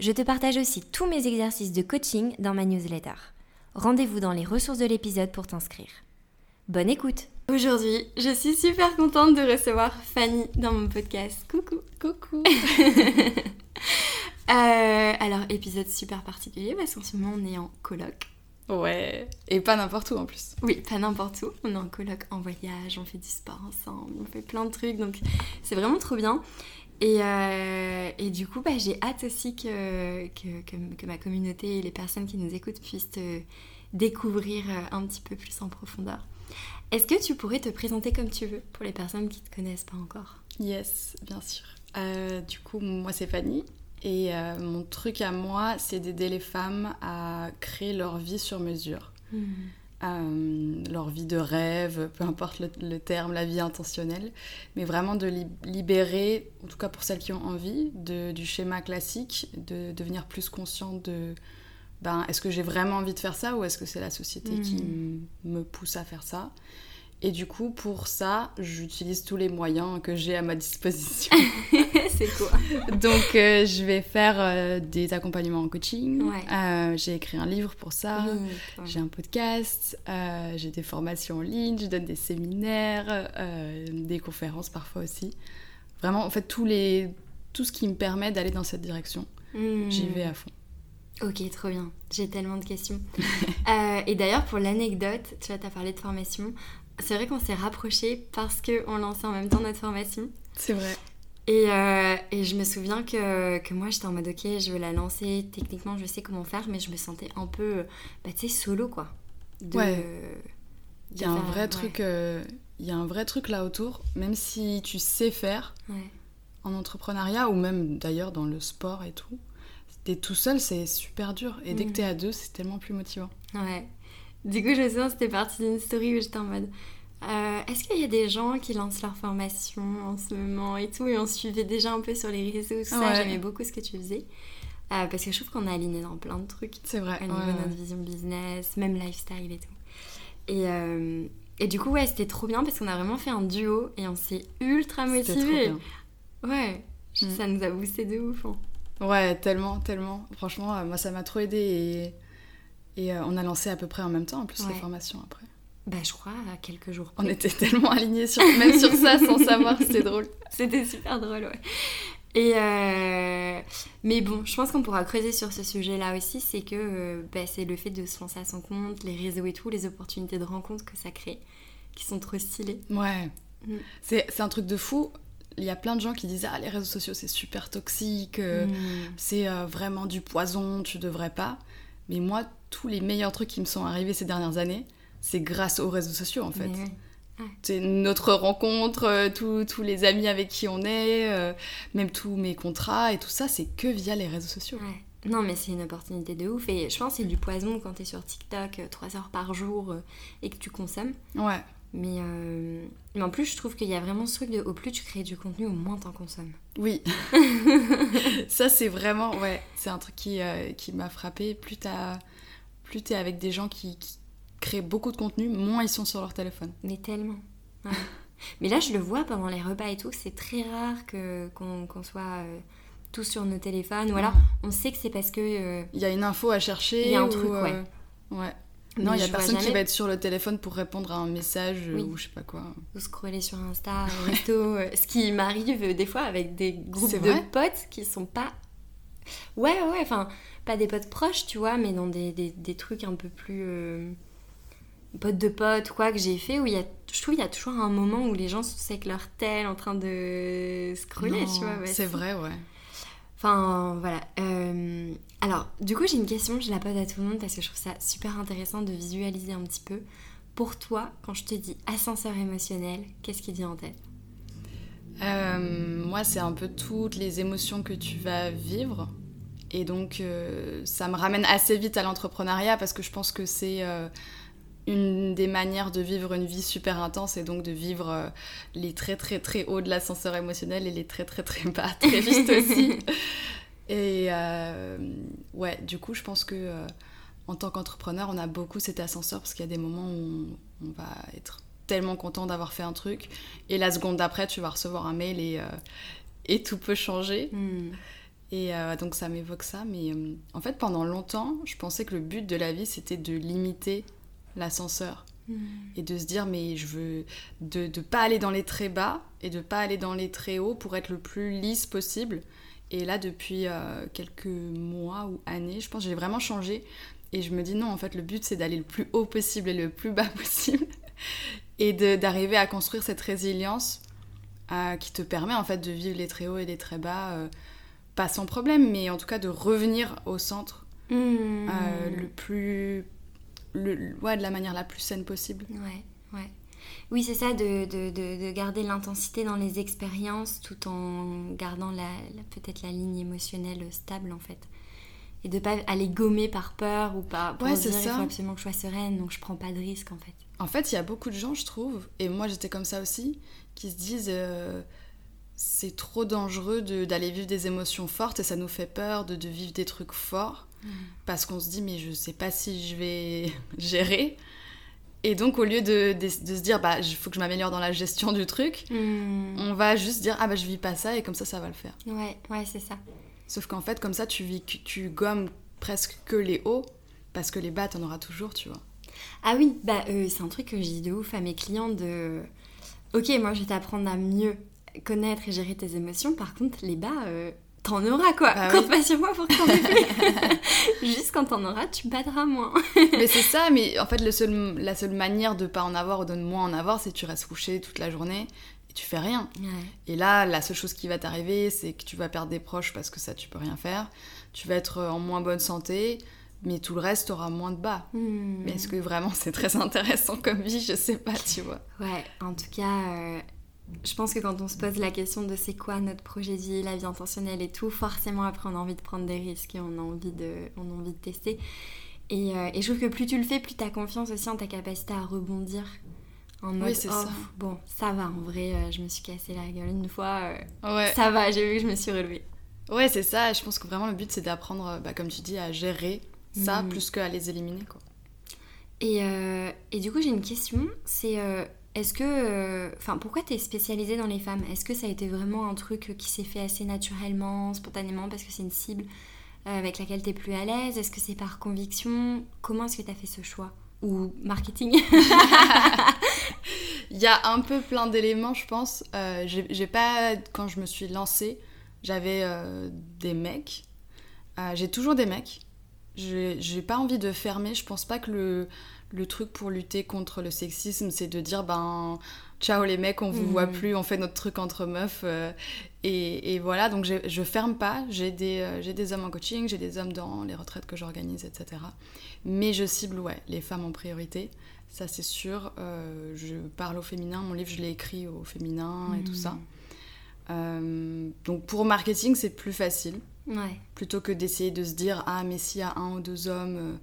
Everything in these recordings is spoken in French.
Je te partage aussi tous mes exercices de coaching dans ma newsletter. Rendez-vous dans les ressources de l'épisode pour t'inscrire. Bonne écoute Aujourd'hui, je suis super contente de recevoir Fanny dans mon podcast. Coucou Coucou euh, Alors, épisode super particulier parce qu'en ce moment on est en colloque. Ouais, et pas n'importe où en plus. Oui, pas n'importe où. On est en colloque, en voyage, on fait du sport ensemble, on fait plein de trucs, donc c'est vraiment trop bien. Et, euh, et du coup, bah, j'ai hâte aussi que, que, que, ma communauté et les personnes qui nous écoutent puissent te découvrir euh, un petit peu plus en profondeur. Est-ce que tu pourrais te présenter comme tu veux pour les personnes qui ne te connaissent pas encore? Yes, bien sûr. Euh, du coup, moi c'est Fanny, et euh, mon truc à moi, c'est d'aider les femmes à créer leur vie sur mesure. Hmm. Euh, leur vie de rêve, peu importe le, terme, la vie intentionnelle, mais vraiment de libérer, en tout cas pour celles qui ont envie, du schéma classique, de devenir plus consciente de ben, est-ce que j'ai vraiment envie de faire ça ou est-ce que c'est la société qui hmm. me pousse à faire ça? Et du coup, pour ça, j'utilise tous les moyens que j'ai à ma disposition. c'est quoi Donc, euh, je vais faire euh, des accompagnements en coaching. Euh, j'ai écrit un livre pour ça. j'ai un podcast. j'ai des formations en ligne. Je donne des séminaires, des conférences parfois aussi. Vraiment, en fait, tous les... tout ce qui me permet d'aller dans cette direction, hmm. j'y vais à fond. Ok, trop bien. J'ai tellement de questions. et d'ailleurs, pour l'anecdote, tu vois, tu as parlé de formation c'est vrai qu'on s'est rapprochés parce qu'on lançait en même temps notre formation. C'est vrai. Et, euh, et, je me souviens que, que moi j'étais en mode ok, je veux la lancer, techniquement je sais comment faire, mais je me sentais un peu, bah, tu sais, solo quoi. ouais. Il y a un vrai truc, euh, il y a un vrai truc là autour, même si tu sais faire en entrepreneuriat ou même d'ailleurs dans le sport et tout, t'es tout seul, c'est super dur. Et dès que mm. t'es à deux, c'est tellement plus motivant. Ouais. Du coup, je me souviens, c'était parti d'une story où j'étais en mode euh, Est-ce qu'il y a des gens qui lancent leur formation en ce moment et tout Et on suivait déjà un peu sur les réseaux, tout ça. J'aimais beaucoup ce que tu faisais. Euh, parce que je trouve qu'on est aligné dans plein de trucs. C'est vrai. Au niveau de notre vision business, même lifestyle et tout. Et, euh, et du coup, ouais, c'était trop bien parce qu'on a vraiment fait un duo et on s'est ultra motivés. Ouais, mm. ça nous a boosté de ouf. Hein. Ouais, tellement, tellement. Franchement, moi, ça m'a trop aidé et et on a lancé à peu près en même temps, en plus, les formations après. Bah, je crois, à quelques jours. On était tellement alignés, sur, même sur ça, sans savoir, c'était drôle. C'était super drôle, ouais. Et euh... Mais bon, je pense qu'on pourra creuser sur ce sujet-là aussi, c'est que euh, bah, c'est le fait de se lancer à son compte, les réseaux et tout, les opportunités de rencontre que ça crée, qui sont trop stylées. Ouais. Mm. C'est un truc de fou. Il y a plein de gens qui disent Ah, les réseaux sociaux, c'est super toxique, euh, mm. c'est vraiment du poison, tu devrais pas. Mais moi, tous les meilleurs trucs qui me sont arrivés ces dernières années, c'est grâce aux réseaux sociaux en fait. C'est notre rencontre, euh, tous les amis avec qui on est, euh, même tous mes contrats et tout ça, c'est que via les réseaux sociaux. Non, mais c'est une opportunité de ouf. Et je pense que c'est du poison quand t'es sur TikTok 3 euh, heures par jour et que tu consommes. Ouais. Mais, mais en plus, je trouve qu'il y a vraiment ce truc de au plus tu crées du contenu, au moins t'en consommes. Oui. ça, c'est vraiment, ouais, c'est un truc qui, qui m'a frappé. Plus t'as plus tu es avec des gens qui, créent beaucoup de contenu, moins ils sont sur leur téléphone. Mais tellement. Mais là, je le vois pendant les repas et tout, c'est très rare que, qu'on, soit euh, tous sur nos téléphones. Ou alors, on sait que c'est parce que. Euh, il y a une info à chercher. Il y a un truc, ouais. Euh, ouais. Non, il y a personne qui va être sur le téléphone pour répondre à un message ou je sais pas quoi. Ou scroller sur Insta, resto. ce qui m'arrive des fois avec des groupes de potes qui sont pas. Ouais, ouais, enfin pas des potes proches, tu vois, mais dans des, des, trucs un peu plus euh, potes de potes, quoi, que j'ai fait, où il y a, je trouve qu'il y a toujours un moment où les gens sont avec leur tel en train de scroller, tu vois. c'est vrai, ouais. Enfin, voilà. Euh, alors, du coup, j'ai une question, je la pose à tout le monde parce que je trouve ça super intéressant de visualiser un petit peu. Pour toi, quand je te dis ascenseur émotionnel, qu'est-ce qui vient en tête? Euh, Moi, c'est un peu toutes les émotions que tu vas vivre Et donc, ça me ramène assez vite à l'entrepreneuriat parce que je pense que c'est une des manières de vivre une vie super intense et donc de vivre euh, les très très très hauts de l'ascenseur émotionnel et les très très très bas très vite aussi. et euh, ouais, du coup, je pense que euh, en tant qu'entrepreneur, on a beaucoup cet ascenseur parce qu'il y a des moments où on, va être tellement content d'avoir fait un truc et la seconde d'après, tu vas recevoir un mail et, et tout peut changer. Hmm. Et donc ça m'évoque ça, mais en fait pendant longtemps, je pensais que le but de la vie c'était de limiter l'ascenseur. Hmm. Et de se dire, mais je veux de ne pas aller dans les très bas et de pas aller dans les très hauts pour être le plus lisse possible. Et là, depuis euh, quelques mois ou années, je pense que j'ai vraiment changé. Et je me dis, non, en fait, le but, c'est d'aller le plus haut possible et le plus bas possible. et d'arriver à construire cette résilience euh, qui te permet, en fait, de vivre les très hauts et les très bas, euh, pas sans problème, mais en tout cas de revenir au centre hmm. le plus le, ouais, de la manière la plus saine possible. Ouais, ouais. Oui, c'est ça, de, de, de, garder l'intensité dans les expériences tout en gardant la, peut-être la ligne émotionnelle stable en fait. Et de pas aller gommer par peur ou pas pour ouais, dire il faut absolument que je sois sereine, donc je prends pas de risque en fait. En fait, il y a beaucoup de gens, je trouve, et moi j'étais comme ça aussi, qui se disent euh, c'est trop dangereux d'aller vivre des émotions fortes et ça nous fait peur de, de vivre des trucs forts. Parce qu'on se dit mais je sais pas si je vais gérer. Et donc au lieu de, se dire bah il faut que je m'améliore dans la gestion du truc, mm. on va juste dire ah bah je vis pas ça et comme ça ça va le faire. Ouais, ouais, c'est ça. Sauf qu'en fait comme ça tu vis tu gommes presque que les hauts parce que les bas t'en auras toujours, tu vois. Ah oui, bah euh, c'est un truc que je dis de ouf à mes clients de OK, moi je vais t'apprendre à mieux connaître et gérer tes émotions. Par contre, les bas, euh, t'en auras quoi. Bah Compte pas sur moi pour t'en Juste quand t'en auras, tu battras moins. mais c'est ça, mais en fait, le seul, la seule manière de pas en avoir ou de moins en avoir, c'est que tu restes couché toute la journée et tu fais rien. Et là, la seule chose qui va t'arriver, c'est que tu vas perdre des proches parce que ça, tu peux rien faire. Tu vas être en moins bonne santé. Mais tout le reste aura moins de bas. Hmm. Mais est-ce que vraiment c'est très intéressant comme vie? Je sais pas, tu vois. Ouais, en tout cas, euh, je pense que quand on se pose la question de c'est quoi notre projet de vie, la vie intentionnelle et tout, forcément après on a envie de prendre des risques et on a envie de, on a envie de tester. Et, euh, et je trouve que plus tu le fais, plus tu as confiance aussi en ta capacité à rebondir. En mode, oui, c'est oh, ça. bon, ça va, en vrai, euh, je me suis cassé la gueule une fois, euh, ouais. ça va, j'ai vu que je me suis relevée. Ouais, c'est ça, je pense que vraiment le but c'est d'apprendre, bah, comme tu dis, à gérer ça mm. plus qu'à les éliminer. Quoi. Et, et du coup, j'ai une question, c'est est-ce que. Euh, enfin, pourquoi tu es spécialisée dans les femmes? Est-ce que ça a été vraiment un truc qui s'est fait assez naturellement, spontanément, parce que c'est une cible euh, avec laquelle tu es plus à l'aise? Est-ce que c'est par conviction? Comment est-ce que tu as fait ce choix? Ou marketing? Il y a un peu plein d'éléments, je pense. Euh, j'ai pas. Quand je me suis lancée, j'avais des mecs. j'ai toujours des mecs. J'ai pas envie de fermer. Je pense pas que le le truc pour lutter contre le sexisme, c'est de dire ben ciao les mecs, on vous voit mhm. plus, on fait notre truc entre meufs. Euh, et, voilà, donc je ferme pas. J'ai des, euh, des hommes en coaching, j'ai des hommes dans les retraites que j'organise, etc. Mais je cible, ouais, les femmes en priorité. Ça, c'est sûr. Euh, je parle au féminin. Mon livre, je l'ai écrit au féminin et tout ça. Mhm. donc pour marketing, c'est plus facile. Ouais. Plutôt que d'essayer de se dire, ah, mais s'il y a un ou deux hommes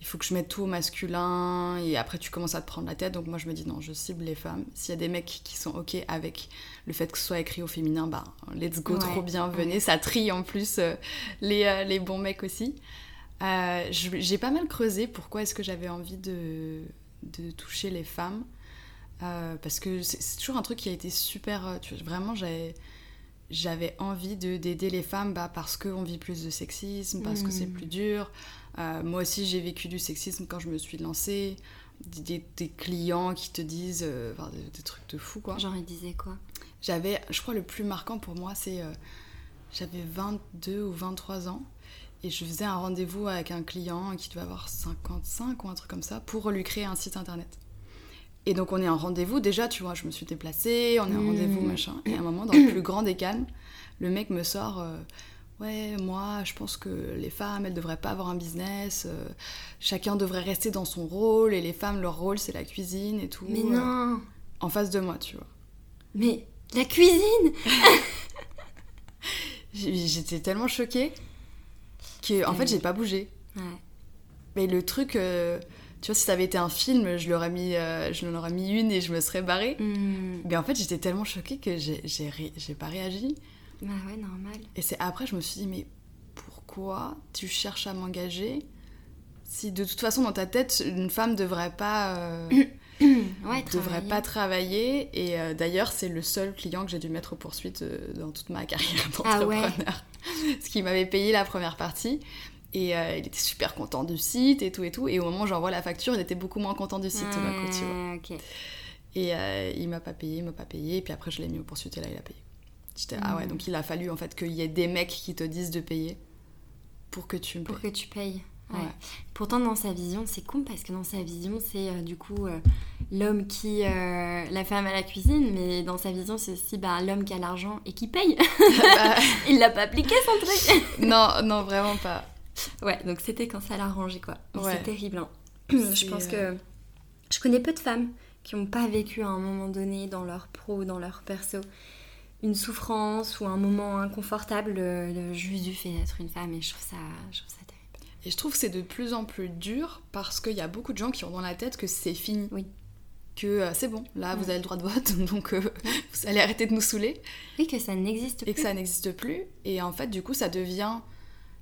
il faut que je mette tout au masculin et après tu commences à te prendre la tête. Donc moi je me dis non, je cible les femmes. S'il y a des mecs qui sont ok avec le fait que ce soit écrit au féminin, bah let's go, trop bien, venez. Ça trie en plus euh, les, euh, les, bons mecs aussi. Euh, j'ai pas mal creusé pourquoi est-ce que j'avais envie de, de, toucher les femmes. parce que c'est toujours un truc qui a été super... Tu vois, vraiment j'avais j'avais envie d'aider les femmes bah, parce qu'on vit plus de sexisme, parce que c'est mmh. plus dur. Euh, moi aussi, j'ai vécu du sexisme quand je me suis lancée. Des, clients qui te disent euh, des, trucs de fou, quoi. Genre, ils disaient quoi? J'avais, je crois, le plus marquant pour moi, c'est. Euh, j'avais 22 ou 23 ans et je faisais un rendez-vous avec un client qui devait avoir 55 ou un truc comme ça pour lui créer un site internet. Et donc on est en rendez-vous, déjà tu vois, je me suis déplacée, on est en mmh. rendez-vous, machin. Et à un moment, dans le plus grand des calmes, le mec me sort Ouais, moi, je pense que les femmes, elles devraient pas avoir un business. Euh, chacun devrait rester dans son rôle et les femmes, leur rôle, c'est la cuisine et tout. Mais non En face de moi, tu vois. Mais la cuisine J'étais tellement choquée. que en fait j'ai pas bougé. Ouais. Mais le truc, euh, tu vois, si ça avait été un film, je l'aurais mis, euh, je l'en aurais mis une et je me serais barrée. Hmm. Mais en fait, j'étais tellement choquée que j'ai j'ai ré- j'ai pas réagi. Bah ouais, normal. Et c'est après, je me suis dit, mais pourquoi tu cherches à m'engager si de toute façon, dans ta tête, une femme devrait pas, euh, Ouais, devrait travailler. pas travailler. Et euh, d'ailleurs, c'est le seul client que j'ai dû mettre aux poursuites euh, dans toute ma carrière Ah ouais. d'entrepreneur. Parce qu'il m'avait payé la première partie. Et euh, il était super content du site et tout et tout. Et au moment où j'envoie la facture, il était beaucoup moins content du site, coup, tu vois. Ah. Et euh, il m'a pas payé, il m'a pas payé. Et puis après, je l'ai mis aux poursuites et là, il a payé. J'étais, ah ouais, Mm. donc il a fallu en fait qu'il y ait des mecs qui te disent de payer pour que tu me Pour payes. que tu payes. Ouais. Ouais. Pourtant, dans sa vision, c'est con parce que dans sa vision, c'est euh, du coup euh, l'homme qui. euh, la femme à la cuisine, mais dans sa vision, c'est aussi bah, l'homme qui a l'argent et qui paye. Bah, Il l'a pas appliqué son truc. non, non, vraiment pas. Ouais, donc c'était quand ça l'arrangeait quoi. Ouais. C'est terrible. hein. Je pense euh, que. Je connais peu de femmes qui n'ont pas vécu à un moment donné dans leur pro, dans leur perso, une souffrance ou un moment inconfortable le- juste du fait d'être une femme et je trouve ça, je trouve ça terrible. Et je trouve que c'est de plus en plus dur parce qu'il y a beaucoup de gens qui ont dans la tête que c'est fini. Oui. Que euh, c'est bon, là vous avez le droit de vote, donc euh, vous allez arrêter de nous saouler. Oui, que ça n'existe plus. Et que ça n'existe plus. Et en fait, du coup, ça devient.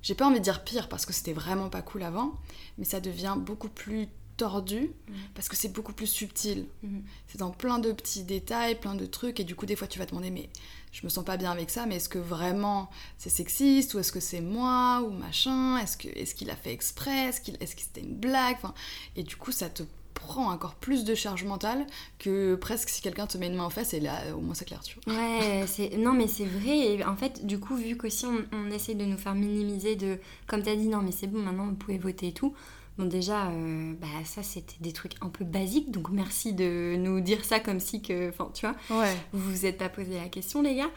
J'ai pas envie de dire pire parce que c'était vraiment pas cool avant, mais ça devient beaucoup plus tordu Mhm. parce que c'est beaucoup plus subtil. Mhm. C'est dans plein de petits détails, plein de trucs, et du coup, des fois, tu vas te demander, mais je me sens pas bien avec ça, mais est-ce que vraiment c'est sexiste, ou est-ce que c'est moi, ou machin, est-ce qu'il a fait exprès, est-ce qu'il est-ce que c'était une blague, enfin, et du coup, ça te prend encore plus de charge mentale que presque si quelqu'un te met une main en face et là au moins c'est clair tu vois Ouais, c'est non mais c'est vrai. Et en fait, du coup, vu qu'aussi on, on essaie de nous faire minimiser de, comme t'as dit, non mais c'est bon, maintenant vous pouvez voter et tout. Bon déjà, euh, bah ça c'était des trucs un peu basiques, donc merci de nous dire ça comme si que, enfin tu vois, ouais vous vous êtes pas posé la question les gars.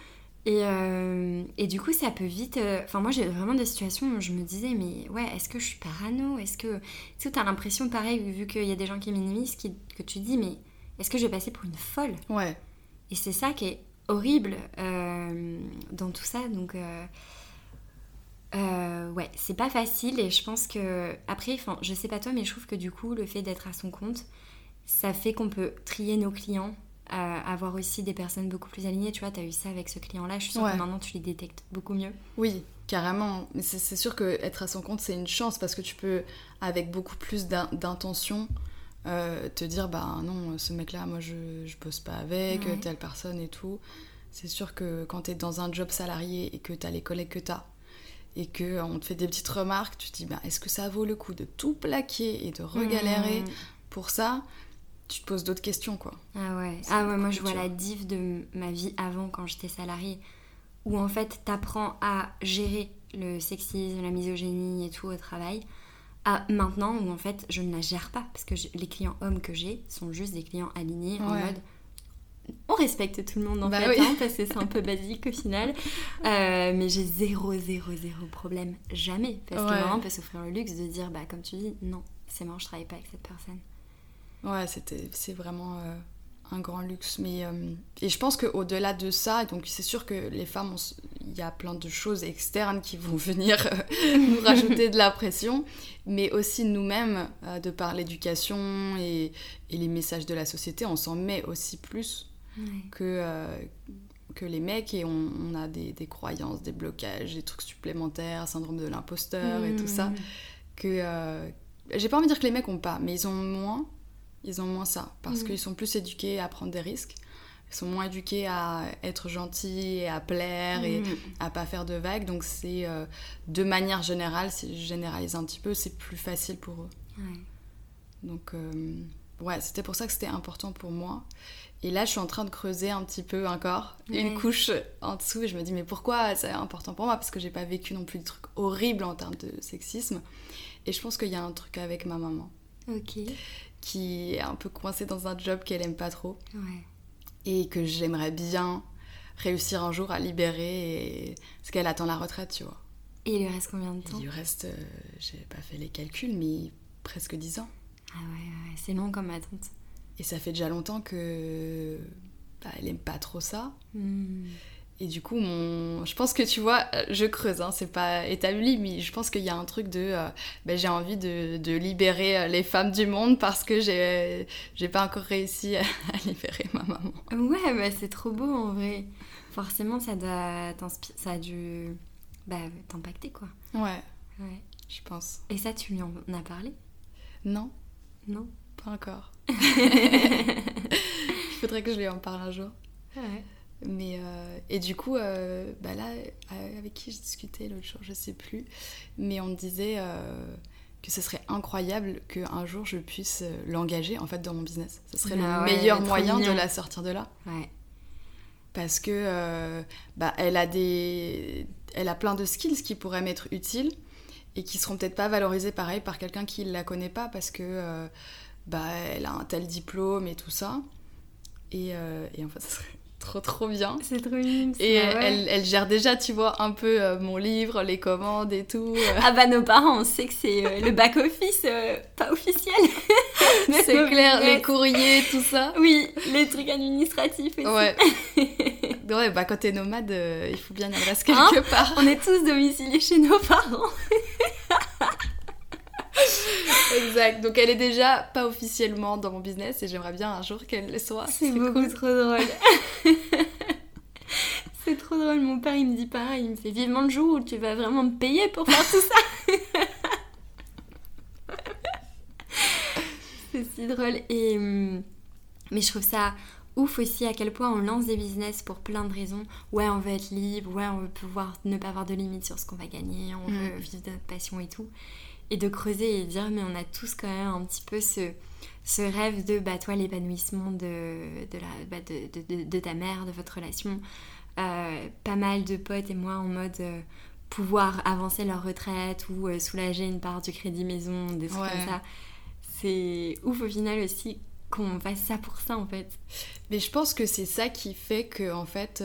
Et, euh, et du coup, ça peut vite. euh, Enfin, moi, j'ai vraiment des situations où je me disais, mais ouais, est-ce que je suis parano? Est-ce que. Tu sais, t'as l'impression, pareil, vu qu'il y a des gens qui minimisent, qui- que tu dis, mais est-ce que je vais passer pour une folle? Ouais et c'est ça qui est horrible euh, dans tout ça. Donc, ouais, c'est pas facile. Et je pense que, après, enfin, je sais pas toi, mais je trouve que du coup, le fait d'être à son compte, ça fait qu'on peut trier nos clients, euh, avoir aussi des personnes beaucoup plus alignées. Tu vois, t'as eu ça avec ce client-là. Je suis sûre Ouais. que maintenant, tu les détectes beaucoup mieux. Oui, carrément. Mais c'est sûr que être à son compte, c'est une chance parce que tu peux, avec beaucoup plus d'in- d'intention, euh, te dire bah non, ce mec-là, moi je, je bosse pas avec, Ouais. telle personne et tout. C'est sûr que quand t'es dans un job salarié et que t'as les collègues que t'as et que euh, on te fait des petites remarques, tu te dis bah est-ce que ça vaut le coup de tout plaquer et de regalérer Mmh. pour ça? Tu te poses d'autres questions quoi. Ah ouais, ah ouais moi je vois la diff de ma vie avant quand j'étais salariée, où en fait t'apprends à gérer le sexisme, la misogynie et tout au travail, à maintenant où en fait je ne la gère pas, parce que les clients hommes que j'ai sont juste des clients alignés en mode on respecte tout le monde en Bah fait, oui. hein, parce que c'est un peu basique au final, Euh, mais j'ai zéro, zéro, zéro problème, jamais, parce que Ouais. vraiment on peut s'offrir le luxe de dire bah comme tu dis, non, c'est mort, je travaille pas avec cette personne. Ouais, c'était, c'est vraiment euh, un grand luxe. Mais, euh, et je pense qu'au-delà de ça, donc c'est sûr que les femmes, il y a plein de choses externes qui vont venir euh, nous rajouter de la pression, mais aussi nous-mêmes, de par l'éducation et, et les messages de la société, on s'en met aussi plus Ouais. que, que les mecs et on, on a des, des croyances, des blocages, des trucs supplémentaires, syndrome de l'imposteur et tout ça Mmh. que euh, j'ai pas envie de dire que les mecs ont pas, mais ils ont moins, ils ont moins ça parce Mhm. qu'ils sont plus éduqués à prendre des risques. Ils sont moins éduqués à être gentils et à plaire et Mmh. à pas faire de vagues. Donc c'est euh, de manière générale, si je généralise un petit peu, c'est plus facile pour eux. Ouais. Donc euh, ouais, c'était pour ça que c'était important pour moi. Et là, je suis en train de creuser un petit peu encore Ouais. une couche en dessous et je me dis mais pourquoi c'est important pour moi? Parce que j'ai pas vécu non plus de trucs horribles en termes de sexisme. Et je pense qu'il y a un truc avec ma maman Ok. Qui est un peu coincée dans un job qu'elle aime pas trop Ouais. et que j'aimerais bien réussir un jour à libérer et... parce qu'elle attend la retraite, tu vois. Et il lui reste combien de temps Il lui reste, euh, j'ai pas fait les calculs, mais presque 10 ans. Ah ouais, ouais, c'est long comme attente. Et ça fait déjà longtemps que bah, elle aime pas trop ça. Hmm. Et du coup, mon... je pense que tu vois, euh, je creuse, hein, c'est pas établi, mais je pense qu'il y a un truc de. Euh, ben, j'ai envie de, de, libérer euh, les femmes du monde parce que j'ai, j'ai pas encore réussi à, libérer ma maman. Ouais, bah, c'est trop beau en vrai. Forcément, ça, doit ça a dû bah, t'impacter quoi. Ouais. Ouais. Je pense. Et ça, tu lui en as parlé? Non. Non Pas encore. Il faudrait que je lui en parle un jour. Ouais. Mais euh, et du coup, euh, bah là, euh, avec qui je discutais l'autre jour, je sais plus, mais on me disait que ce serait incroyable qu'un jour je puisse l'engager en fait dans mon business. Ce serait le ah meilleur moyen de la sortir de là. Ouais. Parce que bah, elle a des, elle a plein de skills qui pourraient m'être utiles et qui seront peut-être pas valorisés pareil par quelqu'un qui la connaît pas parce que bah elle a un tel diplôme et tout ça. Et, et en fait, ça serait trop trop bien. C'est trop mignon. Et elle, elle, gère déjà, tu vois, un peu euh, mon livre, les commandes et tout. Euh. Ah bah nos parents, on sait que c'est euh, le back-office pas officiel. c'est clair, les courriers, tout ça. Oui, les trucs administratifs aussi. Ouais. ouais, bah quand t'es nomade, il faut bien y adresse quelque hein part. On est tous domiciliés chez nos parents. exact. Donc elle est déjà pas officiellement dans mon business et j'aimerais bien un jour qu'elle le soit. C'est beaucoup trop drôle. c'est trop drôle. Mon père il me dit pareil, il me fait vivement le jour où tu vas vraiment me payer pour faire tout ça. c'est si drôle. Et hum, mais je trouve ça ouf aussi à quel point on lance des business pour plein de raisons. Ouais, on veut être libre, ouais, on veut pouvoir ne pas avoir de limites sur ce qu'on va gagner, on veut mm. vivre de notre passion et tout et de creuser et dire mais on a tous quand même un petit peu ce, ce rêve de bah toi l'épanouissement de, de, la, bah, de, de, de, ta mère, de votre relation. Euh, pas mal de potes et moi en mode euh, pouvoir avancer leur retraite ou euh, soulager une part du crédit maison, des trucs comme ça. C'est ouf au final aussi qu'on fasse ça pour ça en fait. Mais je pense que c'est ça qui fait que en fait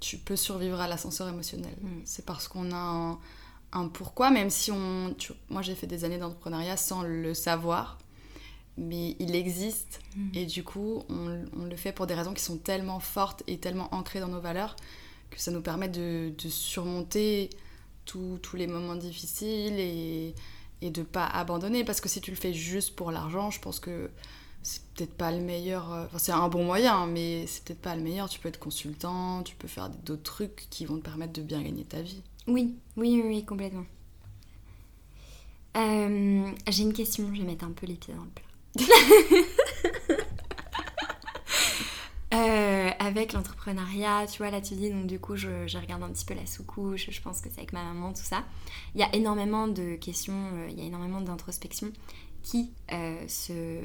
tu peux survivre à l'ascenseur émotionnel. Mm. C'est parce qu'on a un un pourquoi, même si on... moi j'ai fait des années d'entrepreneuriat sans le savoir, mais il existe mm. et du coup on, le fait pour des raisons qui sont tellement fortes et tellement ancrées dans nos valeurs que ça nous permet de, surmonter tous les moments difficiles et, et de pas abandonner parce que si tu le fais juste pour l'argent, je pense que c'est peut-être pas le meilleur. Euh, enfin, c'est un bon moyen, mais c'est peut-être pas le meilleur. Tu peux être consultant, tu peux faire d'autres trucs qui vont te permettre de bien gagner ta vie. Oui, oui, oui, complètement. Euh, j'ai une question, je vais mettre un peu les pieds dans le plat. Euh, avec l'entrepreneuriat, tu vois, là tu dis, donc du coup, je, regarde un petit peu la sous-couche, je pense que c'est avec ma maman, tout ça. Il y a énormément de questions, euh, il y a énormément d'introspection qui se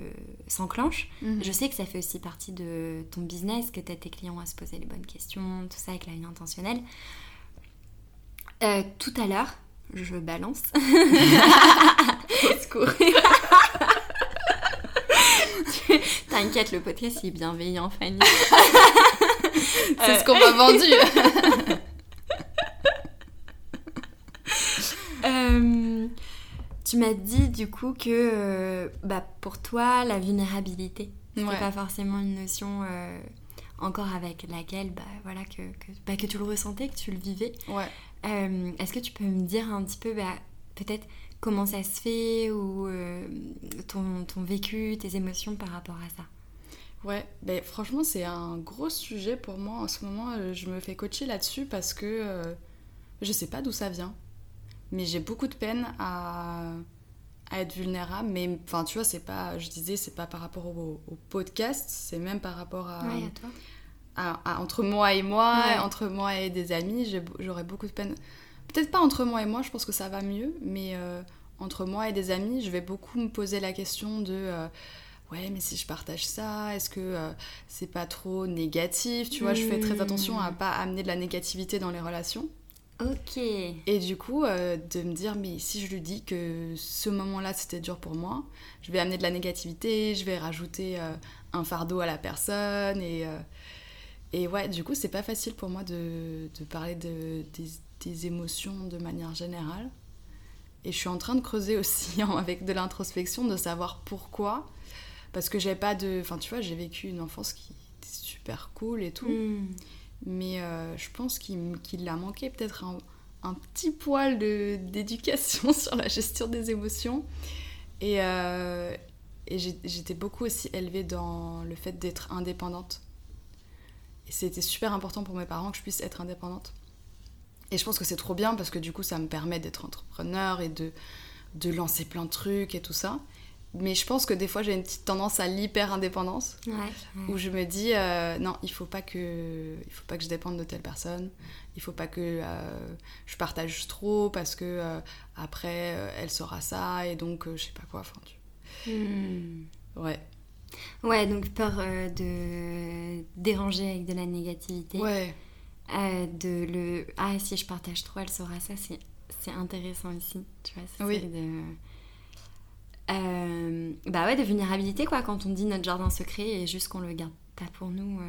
s'enclenchent. Mhm. Je sais que ça fait aussi partie de ton business, que tu as tes clients à se poser les bonnes questions, tout ça avec la vie intentionnelle. Euh, tout à l'heure, je balance. T'inquiète, le podcast est bienveillant, Fanny. C'est ce qu'on m'a vendu. Euh, tu m'as dit du coup que euh, bah, pour toi, la vulnérabilité, c'est pas forcément une notion encore avec laquelle bah, voilà, que, que, bah, que tu le ressentais, que tu le vivais. Ouais. Euh, est-ce que tu peux me dire un petit peu, bah, peut-être comment ça se fait ou euh, ton, ton, vécu, tes émotions par rapport à ça? Ouais, ben, franchement, c'est un gros sujet pour moi en ce moment. Euh, je me fais coacher là-dessus parce que je sais pas d'où ça vient, mais j'ai beaucoup de peine à, à être vulnérable. Mais enfin, tu vois, c'est pas, je disais, c'est pas par rapport au, podcast, c'est même par rapport à. Ouais, à toi entre moi et moi, entre moi et des amis, j'aurais beaucoup de peine. Peut-être pas entre moi et moi, je pense que ça va mieux, mais euh, entre moi et des amis, je vais beaucoup me poser la question de euh, ouais, mais si je partage ça, est-ce que euh, c'est pas trop négatif? Tu vois, je fais très attention à pas amener de la négativité dans les relations. Ok. Et du coup, de me dire, mais si je lui dis que ce moment-là c'était dur pour moi, je vais amener de la négativité, je vais rajouter un fardeau à la personne et et ouais, du coup, c'est pas facile pour moi de, de parler de, des, émotions de manière générale. Et je suis en train de creuser aussi avec de l'introspection, de savoir pourquoi. Parce que j'ai pas de. Enfin, tu vois, j'ai vécu une enfance qui était super cool et tout. Hmm. Mais euh, je pense qu'il qu'il a manqué peut-être un, un petit poil d'éducation sur la gestion des émotions. Et, euh, et j'étais beaucoup aussi élevée dans le fait d'être indépendante. Et c'était super important pour mes parents que je puisse être indépendante. Et je pense que c'est trop bien parce que du coup, ça me permet d'être entrepreneur et de, de lancer plein de trucs et tout ça. Mais je pense que des fois, j'ai une petite tendance à l'hyper-indépendance Ouais. où je me dis euh, non il faut pas que il faut pas que je dépende de telle personne il faut pas que euh, je partage trop parce que euh, après elle saura ça et donc je sais pas quoi enfin tu- Hmm. ouais Ouais, donc peur euh, de déranger avec de la négativité. ouais. Euh, de le ah si je partage trop elle saura ça c'est c'est intéressant aussi tu vois c'est Oui. de Euh, bah ouais de vulnérabilité quoi quand on dit notre jardin secret et juste qu'on le garde pas pour nous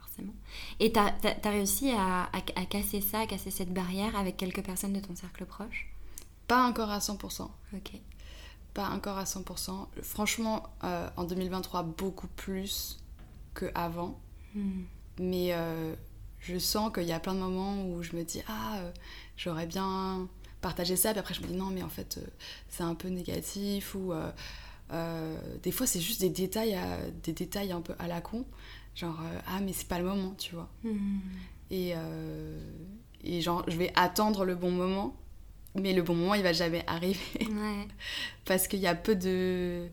forcément. Et t'as t'as réussi à, à, à casser ça à casser cette barrière avec quelques personnes de ton cercle proche? Pas encore à 100% ok pas encore à 100% franchement euh, en 2023 beaucoup plus que avant. Hmm. mais euh, je sens qu'il y a plein de moments où je me dis ah euh, j'aurais bien partagé ça. Puis après je me dis non mais en fait euh, c'est un peu négatif ou des fois c'est juste des détails à- des détails un peu à la con. Genre ah mais c'est pas le moment tu vois. Hmm. et et genre je vais attendre le bon moment mais le bon moment il va jamais arriver ouais parce qu'il y a peu de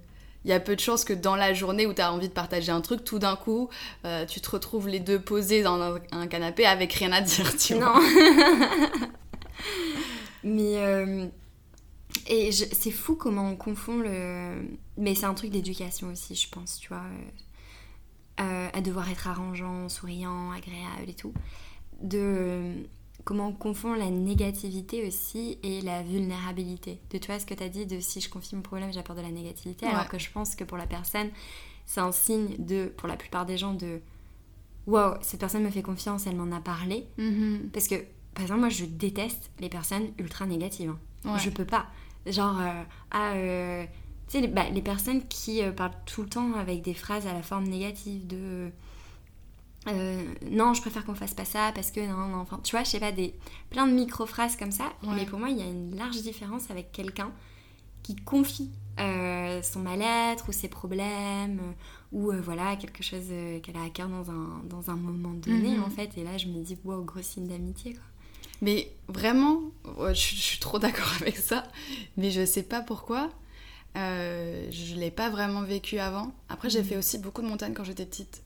il y a peu de chances que dans la journée où tu as envie de partager un truc, tout d'un coup, euh, tu te retrouves les deux posés dans un, un canapé avec rien à dire, tu vois. Non. Mais euh, et je- c'est fou comment on confond le. Mais c'est un truc d'éducation aussi, je pense, tu vois. euh, à devoir être arrangeant, souriant, agréable et tout. De comment on confond la négativité aussi et la vulnérabilité. De tu vois ce que tu as dit de si je confie mon problème, j'apporte de la négativité, alors que je pense que pour la personne, c'est un signe de, pour la plupart des gens, de wow, cette personne me fait confiance, elle m'en a parlé. Mhm. Parce que, par exemple, moi, je déteste les personnes ultra négatives. hein. Ouais. Je peux pas. Genre, euh, ah, euh, tu sais, les, bah, les personnes qui euh, parlent tout le temps avec des phrases à la forme négative de. Euh, non, je préfère qu'on fasse pas ça parce que non, non, enfin, tu vois, je sais pas, des, plein de micro-phrases comme ça. Ouais. Mais pour moi, il y a une large différence avec quelqu'un qui confie euh, son mal-être ou ses problèmes euh, ou euh, voilà, quelque chose qu'elle a à cœur dans un, dans un moment donné, Mhm. en fait. Et là, je me dis, wow, gros signe d'amitié, quoi. Mais vraiment, je, je suis trop d'accord avec ça, mais je sais pas pourquoi. Euh, je l'ai pas vraiment vécu avant. Après, j'ai Mhm. fait aussi beaucoup de montagnes quand j'étais petite.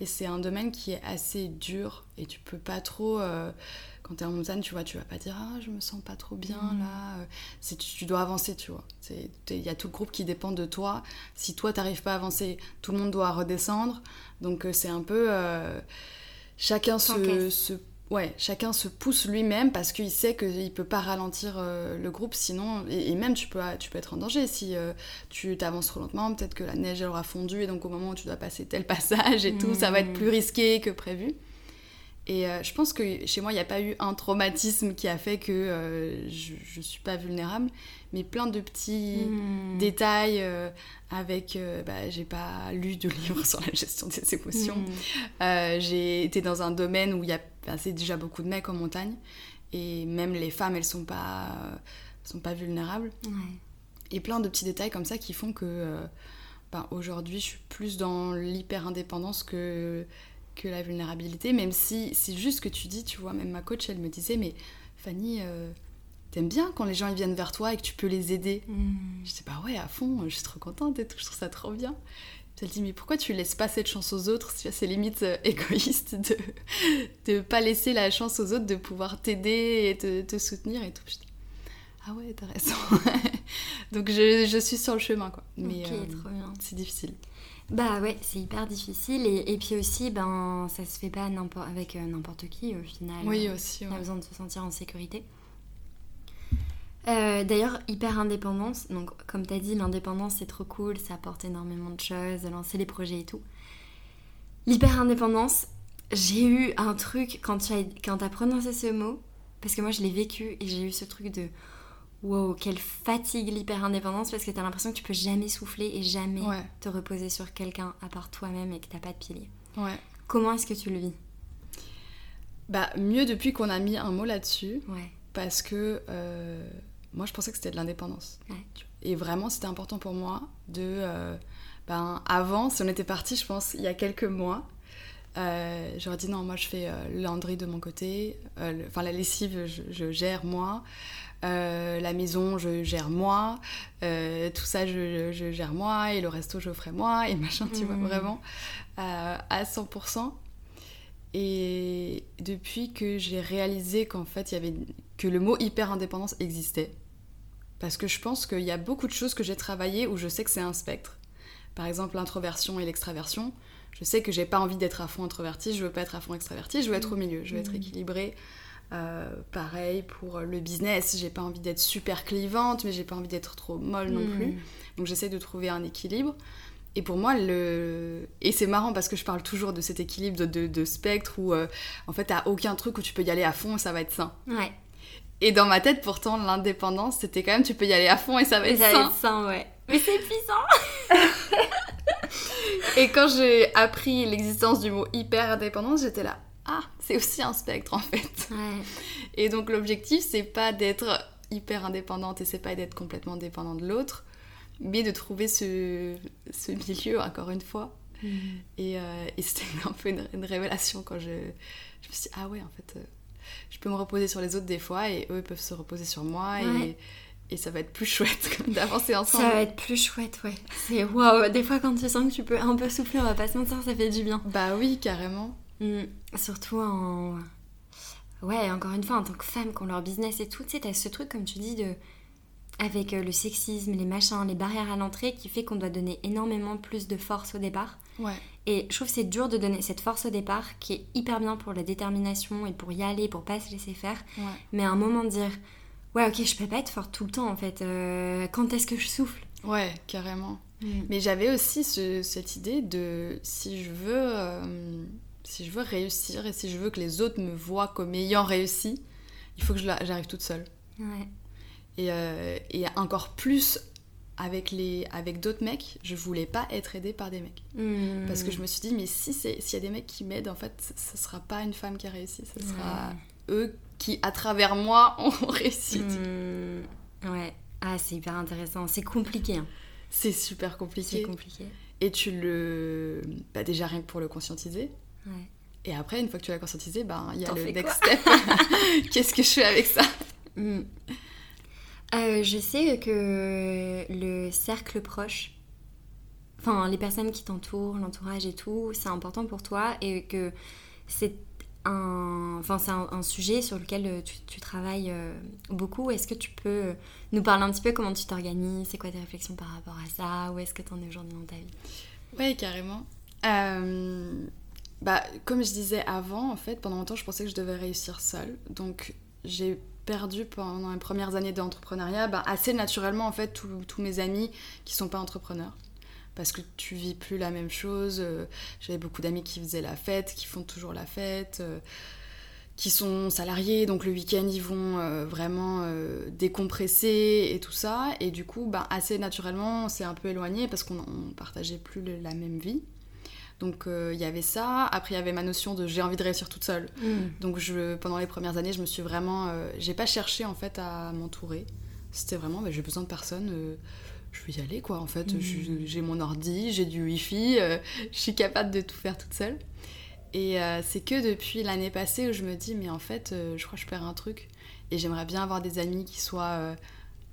Et c'est un domaine qui est assez dur et tu peux pas trop. euh, quand t'es en montagne, tu vois, tu vas pas dire Ah, je me sens pas trop bien Mhm. là. Euh, tu, tu dois avancer, tu vois. Il y a tout le groupe qui dépend de toi. Si toi t'arrives pas à avancer, tout le monde doit redescendre. Donc c'est un peu. euh, chacun se- Ouais, chacun se pousse lui-même parce qu'il sait qu'il peut pas ralentir euh, le groupe sinon. Et, et même tu peux, tu peux être en danger si euh, tu t'avances trop lentement. Peut-être que la neige elle aura fondu et donc au moment où tu dois passer tel passage et tout, ça va être Mhm. plus risqué que prévu. Et euh, je pense que chez moi, il n'y a pas eu un traumatisme qui a fait que euh, je ne suis pas vulnérable, mais plein de petits Hmm. détails euh, avec... bah, j'ai pas lu de livre sur la gestion des émotions. Hmm. J'ai été dans un domaine où il y a bah, c'est déjà beaucoup de mecs en montagne, et même les femmes, elles sont pas, sont pas vulnérables. Et plein de petits détails comme ça qui font que ben, aujourd'hui je suis plus dans l'hyper-indépendance que, que la vulnérabilité, même si c'est juste que tu dis, tu vois, même ma coach elle me disait, mais Fanny, euh, t'aimes bien quand les gens ils viennent vers toi et que tu peux les aider. Hmm. Je dis, bah ouais, à fond, je suis trop contente et tout, je trouve ça trop bien. Puis elle dit, mais pourquoi tu laisses pas cette chance aux autres? C'est limite euh, égoïste de de pas laisser la chance aux autres de pouvoir t'aider et te, te soutenir et tout. Je dis, ah ouais, t'as raison. Donc je, je suis sur le chemin, quoi. Mais ok, euh, c'est difficile. Bah ouais, c'est hyper difficile. Et, et puis aussi, ben, ça se fait pas avec euh, n'importe qui au final. Oui, Euh, aussi. On a besoin de se sentir en sécurité. Euh, D'ailleurs, hyper indépendance. Donc, comme tu as dit, l'indépendance c'est trop cool, ça apporte énormément de choses, lancer les projets et tout. L'hyper indépendance, j'ai eu un truc quand tu as, quand as prononcé ce mot, parce que moi je l'ai vécu et j'ai eu ce truc de wow, quelle fatigue l'hyper indépendance parce que tu as l'impression que tu peux jamais souffler et jamais Ouais, te reposer sur quelqu'un à part toi-même et que t'as pas de pilier. ouais. Comment est-ce que tu le vis? Bah, mieux depuis qu'on a mis un mot là-dessus. Ouais. Parce que euh, moi, je pensais que c'était de l'indépendance. Ouais. Et vraiment, c'était important pour moi de. euh, ben, avant, si on était parti, je pense, il y a quelques mois, euh, j'aurais dit non, moi je fais euh, le laundry de mon côté, euh, enfin la lessive, je, je gère moi, Euh, la maison, je gère moi, Euh, tout ça, je, je gère moi, et le resto, je ferai moi, et machin, tu vois, Mhm. vraiment, euh, à 100%. Et depuis que j'ai réalisé qu'en fait, il y avait que le mot hyper indépendance existait, parce que je pense qu'il y a beaucoup de choses que j'ai travaillées où je sais que c'est un spectre. Par exemple, l'introversion et l'extraversion. Je sais que j'ai pas envie d'être à fond introvertie, je veux pas être à fond extravertie, je veux être au milieu, je veux être Mhm. équilibrée. Euh, pareil pour le business, j'ai pas envie d'être super clivante, mais j'ai pas envie d'être trop molle non plus. Donc j'essaie de trouver un équilibre. Et pour moi, le. Et c'est marrant parce que je parle toujours de cet équilibre de, de- de spectre où, euh, en fait, t'as aucun truc où tu peux y aller à fond et ça va être sain. Ouais. Et dans ma tête, pourtant, l'indépendance, c'était quand même, tu peux y aller à fond et ça va être Ça va sain. être sain, ouais. Mais c'est puissant. Et quand j'ai appris l'existence du mot hyper indépendance, j'étais là. Ah, c'est aussi un spectre en fait. Ouais. Et donc l'objectif, c'est pas d'être hyper indépendante et c'est pas d'être complètement dépendant de l'autre, mais de trouver ce, ce milieu, encore une fois. Mm. Et, euh, et c'était un peu une, une révélation quand je, je me suis dit, ah ouais, en fait, euh, je peux me reposer sur les autres des fois et eux peuvent se reposer sur moi Ouais. et, et ça va être plus chouette d'avancer ensemble. Ça va être plus chouette, ouais. C'est waouh. Des fois, quand tu sens que tu peux un peu souffler, on va pas se mentir, ça fait du bien. Bah oui, carrément. Mm. Surtout en. Ouais, encore une fois, en tant que femme, qui ont leur business et tout, tu sais, t'as ce truc, comme tu dis, de. Avec euh, le sexisme, les machins, les barrières à l'entrée, qui fait qu'on doit donner énormément plus de force au départ. Ouais. Et je trouve que c'est dur de donner cette force au départ, qui est hyper bien pour la détermination et pour y aller, pour pas se laisser faire. Ouais. Mais à un moment de dire, ouais, ok, je peux pas être forte tout le temps en fait. Euh, quand est-ce que je souffle? Ouais, carrément. Mm. Mais j'avais aussi ce- cette idée de si je veux euh, si je veux réussir et si je veux que les autres me voient comme ayant réussi, il faut que j'arrive toute seule. Ouais. Et, euh, et encore plus avec les avec d'autres mecs, je voulais pas être aidée par des mecs Mm. parce que je me suis dit mais si c'est s'il y a des mecs qui m'aident en fait, ce sera pas une femme qui a réussi, ce sera eux qui à travers moi ont réussi. Mm. Ouais. Ah, c'est hyper intéressant. C'est compliqué. hein. C'est super C'est compliqué. Et tu le bah déjà rien que pour le conscientiser. Ouais. Et après, une fois que tu l'as conscientisé, ben, il y a le next step. Qu'est-ce que je fais avec ça? Mm. Euh, je sais que le cercle proche, enfin les personnes qui t'entourent, l'entourage et tout, c'est important pour toi et que c'est un, enfin, c'est un, un sujet sur lequel euh, tu, tu travailles euh, beaucoup. Est-ce que tu peux nous parler un petit peu comment tu t'organises? C'est quoi tes réflexions par rapport à ça? Où est-ce que tu en es aujourd'hui dans ta vie? Oui, carrément. Euh, bah, comme je disais avant, en fait, pendant longtemps, je pensais que je devais réussir seule. Donc, j'ai perdu pendant les premières années d'entrepreneuriat bah, assez naturellement, en fait, tous mes amis qui sont pas entrepreneurs. Parce que tu vis plus la même chose. Euh, J'avais beaucoup d'amis qui faisaient la fête, qui font toujours la fête. euh, qui sont salariés, donc le week-end ils vont euh, vraiment décompresser et tout ça. Et du coup, ben, assez naturellement, on s'est un peu éloigné parce qu'on on partageait plus la même vie. Donc euh, il y avait ça. Après, il y avait ma notion de j'ai envie de réussir toute seule. Donc je, pendant les premières années, je me suis vraiment. euh, j'ai pas cherché en fait à m'entourer. C'était vraiment, bah, j'ai besoin de personne. euh, je vais y aller quoi en fait. Je- J'ai mon ordi, j'ai du wifi, euh, je suis capable de tout faire toute seule. Et euh, c'est que depuis l'année passée où je me dis, mais en fait, euh, je crois que je perds un truc. Et j'aimerais bien avoir des amis qui soient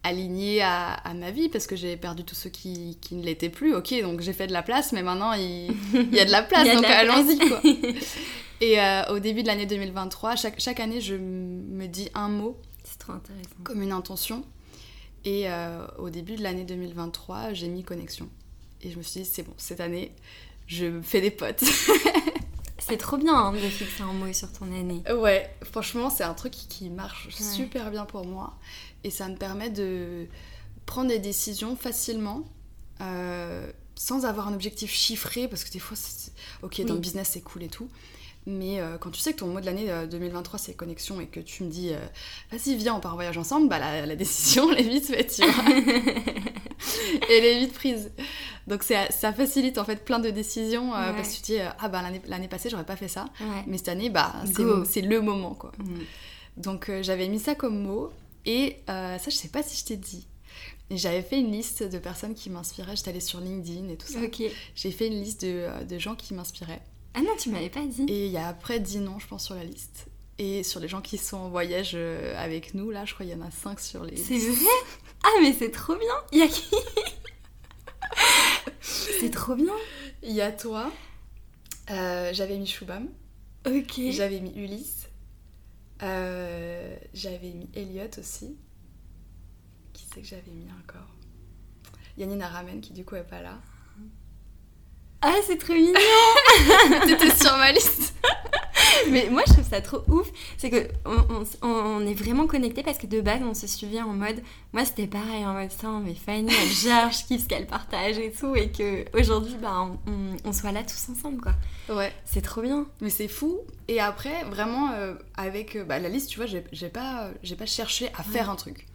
alignés à, à ma vie parce que j'ai perdu tous ceux qui, qui ne l'étaient plus. Ok, donc j'ai fait de la place, mais maintenant il, il y a de la place, donc allons-y quoi. Et euh, au début de l'année 2023, chaque, chaque année, je me dis un mot C'est trop intéressant. comme une intention. Et euh, au début de l'année 2023, j'ai mis connexion. Et je me suis dit, c'est bon, cette année, je me fais des potes. C'est trop bien hein, de fixer un mot sur ton année. Ouais, franchement, c'est un truc qui- qui marche Ouais. super bien pour moi. Et ça me permet de prendre des décisions facilement. euh, sans avoir un objectif chiffré, parce que des fois, ok, dans le business, c'est cool et tout. Mais euh, quand tu sais que ton mot de l'année euh, 2023, c'est connexion, et que tu me dis, euh, vas-y, viens, on part en voyage ensemble, bah la, la décision, elle est vite faite, tu vois. elle est vite prise. Donc ça facilite en fait plein de décisions euh, parce que tu te dis ah bah l'année passée j'aurais pas fait ça, mais cette année bah c'est le moment quoi. Mm. Donc euh, j'avais mis ça comme mot et ça je sais pas si je t'ai dit. J'avais fait une liste de personnes qui m'inspiraient. J'étais allée sur LinkedIn et tout ça. J'ai fait une liste de, de gens qui m'inspiraient. Ah non, tu m'avais pas dit. Et il y a après 10 noms, je pense, sur la liste. Et sur les gens qui sont en voyage avec nous, là, je crois qu'il y en a 5 sur les. C'est vrai? Ah, mais c'est trop bien Il y a qui? C'est trop bien. Il y a toi. Euh, j'avais mis Shubham. Ok. J'avais mis Ulysse. Euh, j'avais mis Elliot aussi. Qui c'est que j'avais mis encore? Yanina Ramen qui du coup est pas là. Ah, c'est trop mignon T'étais sur ma liste Mais moi, je trouve ça trop ouf. C'est que on, est vraiment connectés parce que de base, on se suivait en mode. Moi, c'était pareil en mode ça, mais Fanny, elle gère, je kiffe ce qu'elle partage et tout. Et qu'aujourd'hui, bah, on, soit là tous ensemble, quoi. Ouais. C'est trop bien. Mais c'est fou. Et après, vraiment, euh, avec euh, bah, la liste, tu vois, j'ai pas, pas cherché à faire un truc.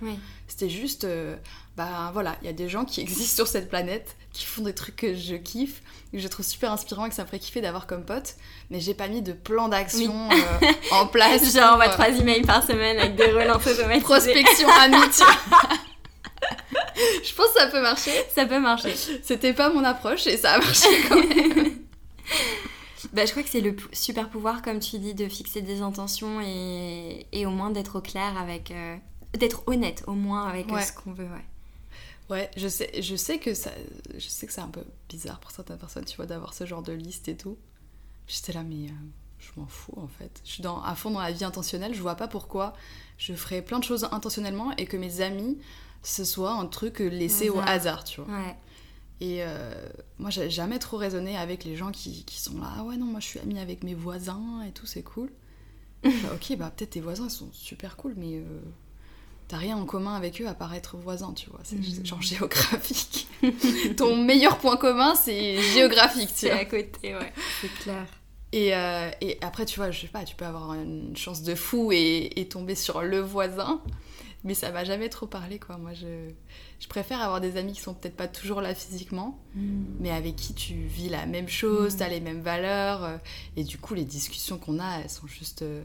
C'était juste. Euh, bah voilà, il y a des gens qui existent sur cette planète, qui font des trucs que je kiffe, que je trouve super inspirant et que ça me ferait kiffer d'avoir comme pote, mais j'ai pas mis de plan d'action euh, en place. Genre, on va trois emails par semaine avec des relances automatiques. Prospection amitié. je pense que ça peut marcher. Ça peut marcher. C'était pas mon approche et ça a marché quand même. Bah, je crois que c'est le super pouvoir, comme tu dis, de fixer des intentions et, et au moins d'être au clair avec. Euh, d'être honnête au moins avec ce qu'on veut, ouais. Ouais, je sais, je sais que ça, je sais que c'est un peu bizarre pour certaines personnes, tu vois, d'avoir ce genre de liste et tout. J'étais là, mais euh, je m'en fous en fait. Je suis dans, à fond dans la vie intentionnelle. Je vois pas pourquoi je ferais plein de choses intentionnellement et que mes amis ce soit un truc laissé au hasard, tu vois. Ouais. Et euh, moi, j'ai jamais trop raisonné avec les gens qui, qui, sont là. Ah ouais, non, moi je suis amie avec mes voisins et tout, c'est cool. ok, bah peut-être tes voisins ils sont super cool, mais. Euh, t'as rien en commun avec eux à part être voisin, tu vois. C'est mm. genre géographique. Ton meilleur point commun, c'est géographique, tu vois. C'est à côté, ouais, c'est clair. Et, euh, et, après, tu vois, je sais pas, tu peux avoir une chance de fou et, et tomber sur le voisin, mais ça m'a jamais trop parlé, quoi. Moi, je, je préfère avoir des amis qui sont peut-être pas toujours là physiquement, mm. mais avec qui tu vis la même chose, tu mm. t'as les mêmes valeurs, euh, et du coup, les discussions qu'on a, elles sont juste euh,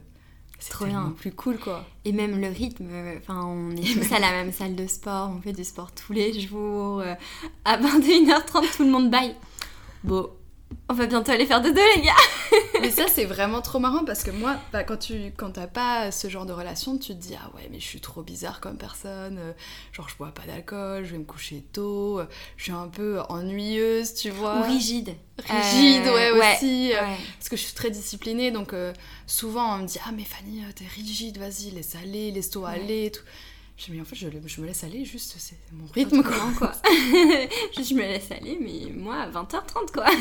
c'est trop bien. plus cool quoi. Et même le rythme, enfin on est tous à la même salle de sport, on fait du sport tous les jours. Euh, à 21h30 tout le monde baille. Bon, on va bientôt aller faire de deux, les gars Mais ça, c'est vraiment trop marrant parce que moi, bah, quand tu quand t'as pas ce genre de relation, tu te dis Ah ouais, mais je suis trop bizarre comme personne. Euh, genre, je bois pas d'alcool, je vais me coucher tôt, euh, je suis un peu ennuyeuse, tu vois. Ou rigide. Rigide, ouais, euh, aussi. Parce que je suis très disciplinée, donc souvent on me dit Ah, mais Fanny, t'es rigide, vas-y, laisse aller, laisse-toi aller tout. Je mais en fait, je, me laisse aller, juste, c'est mon rythme, quoi. quoi. je me laisse aller, mais moi, à 20h30, quoi.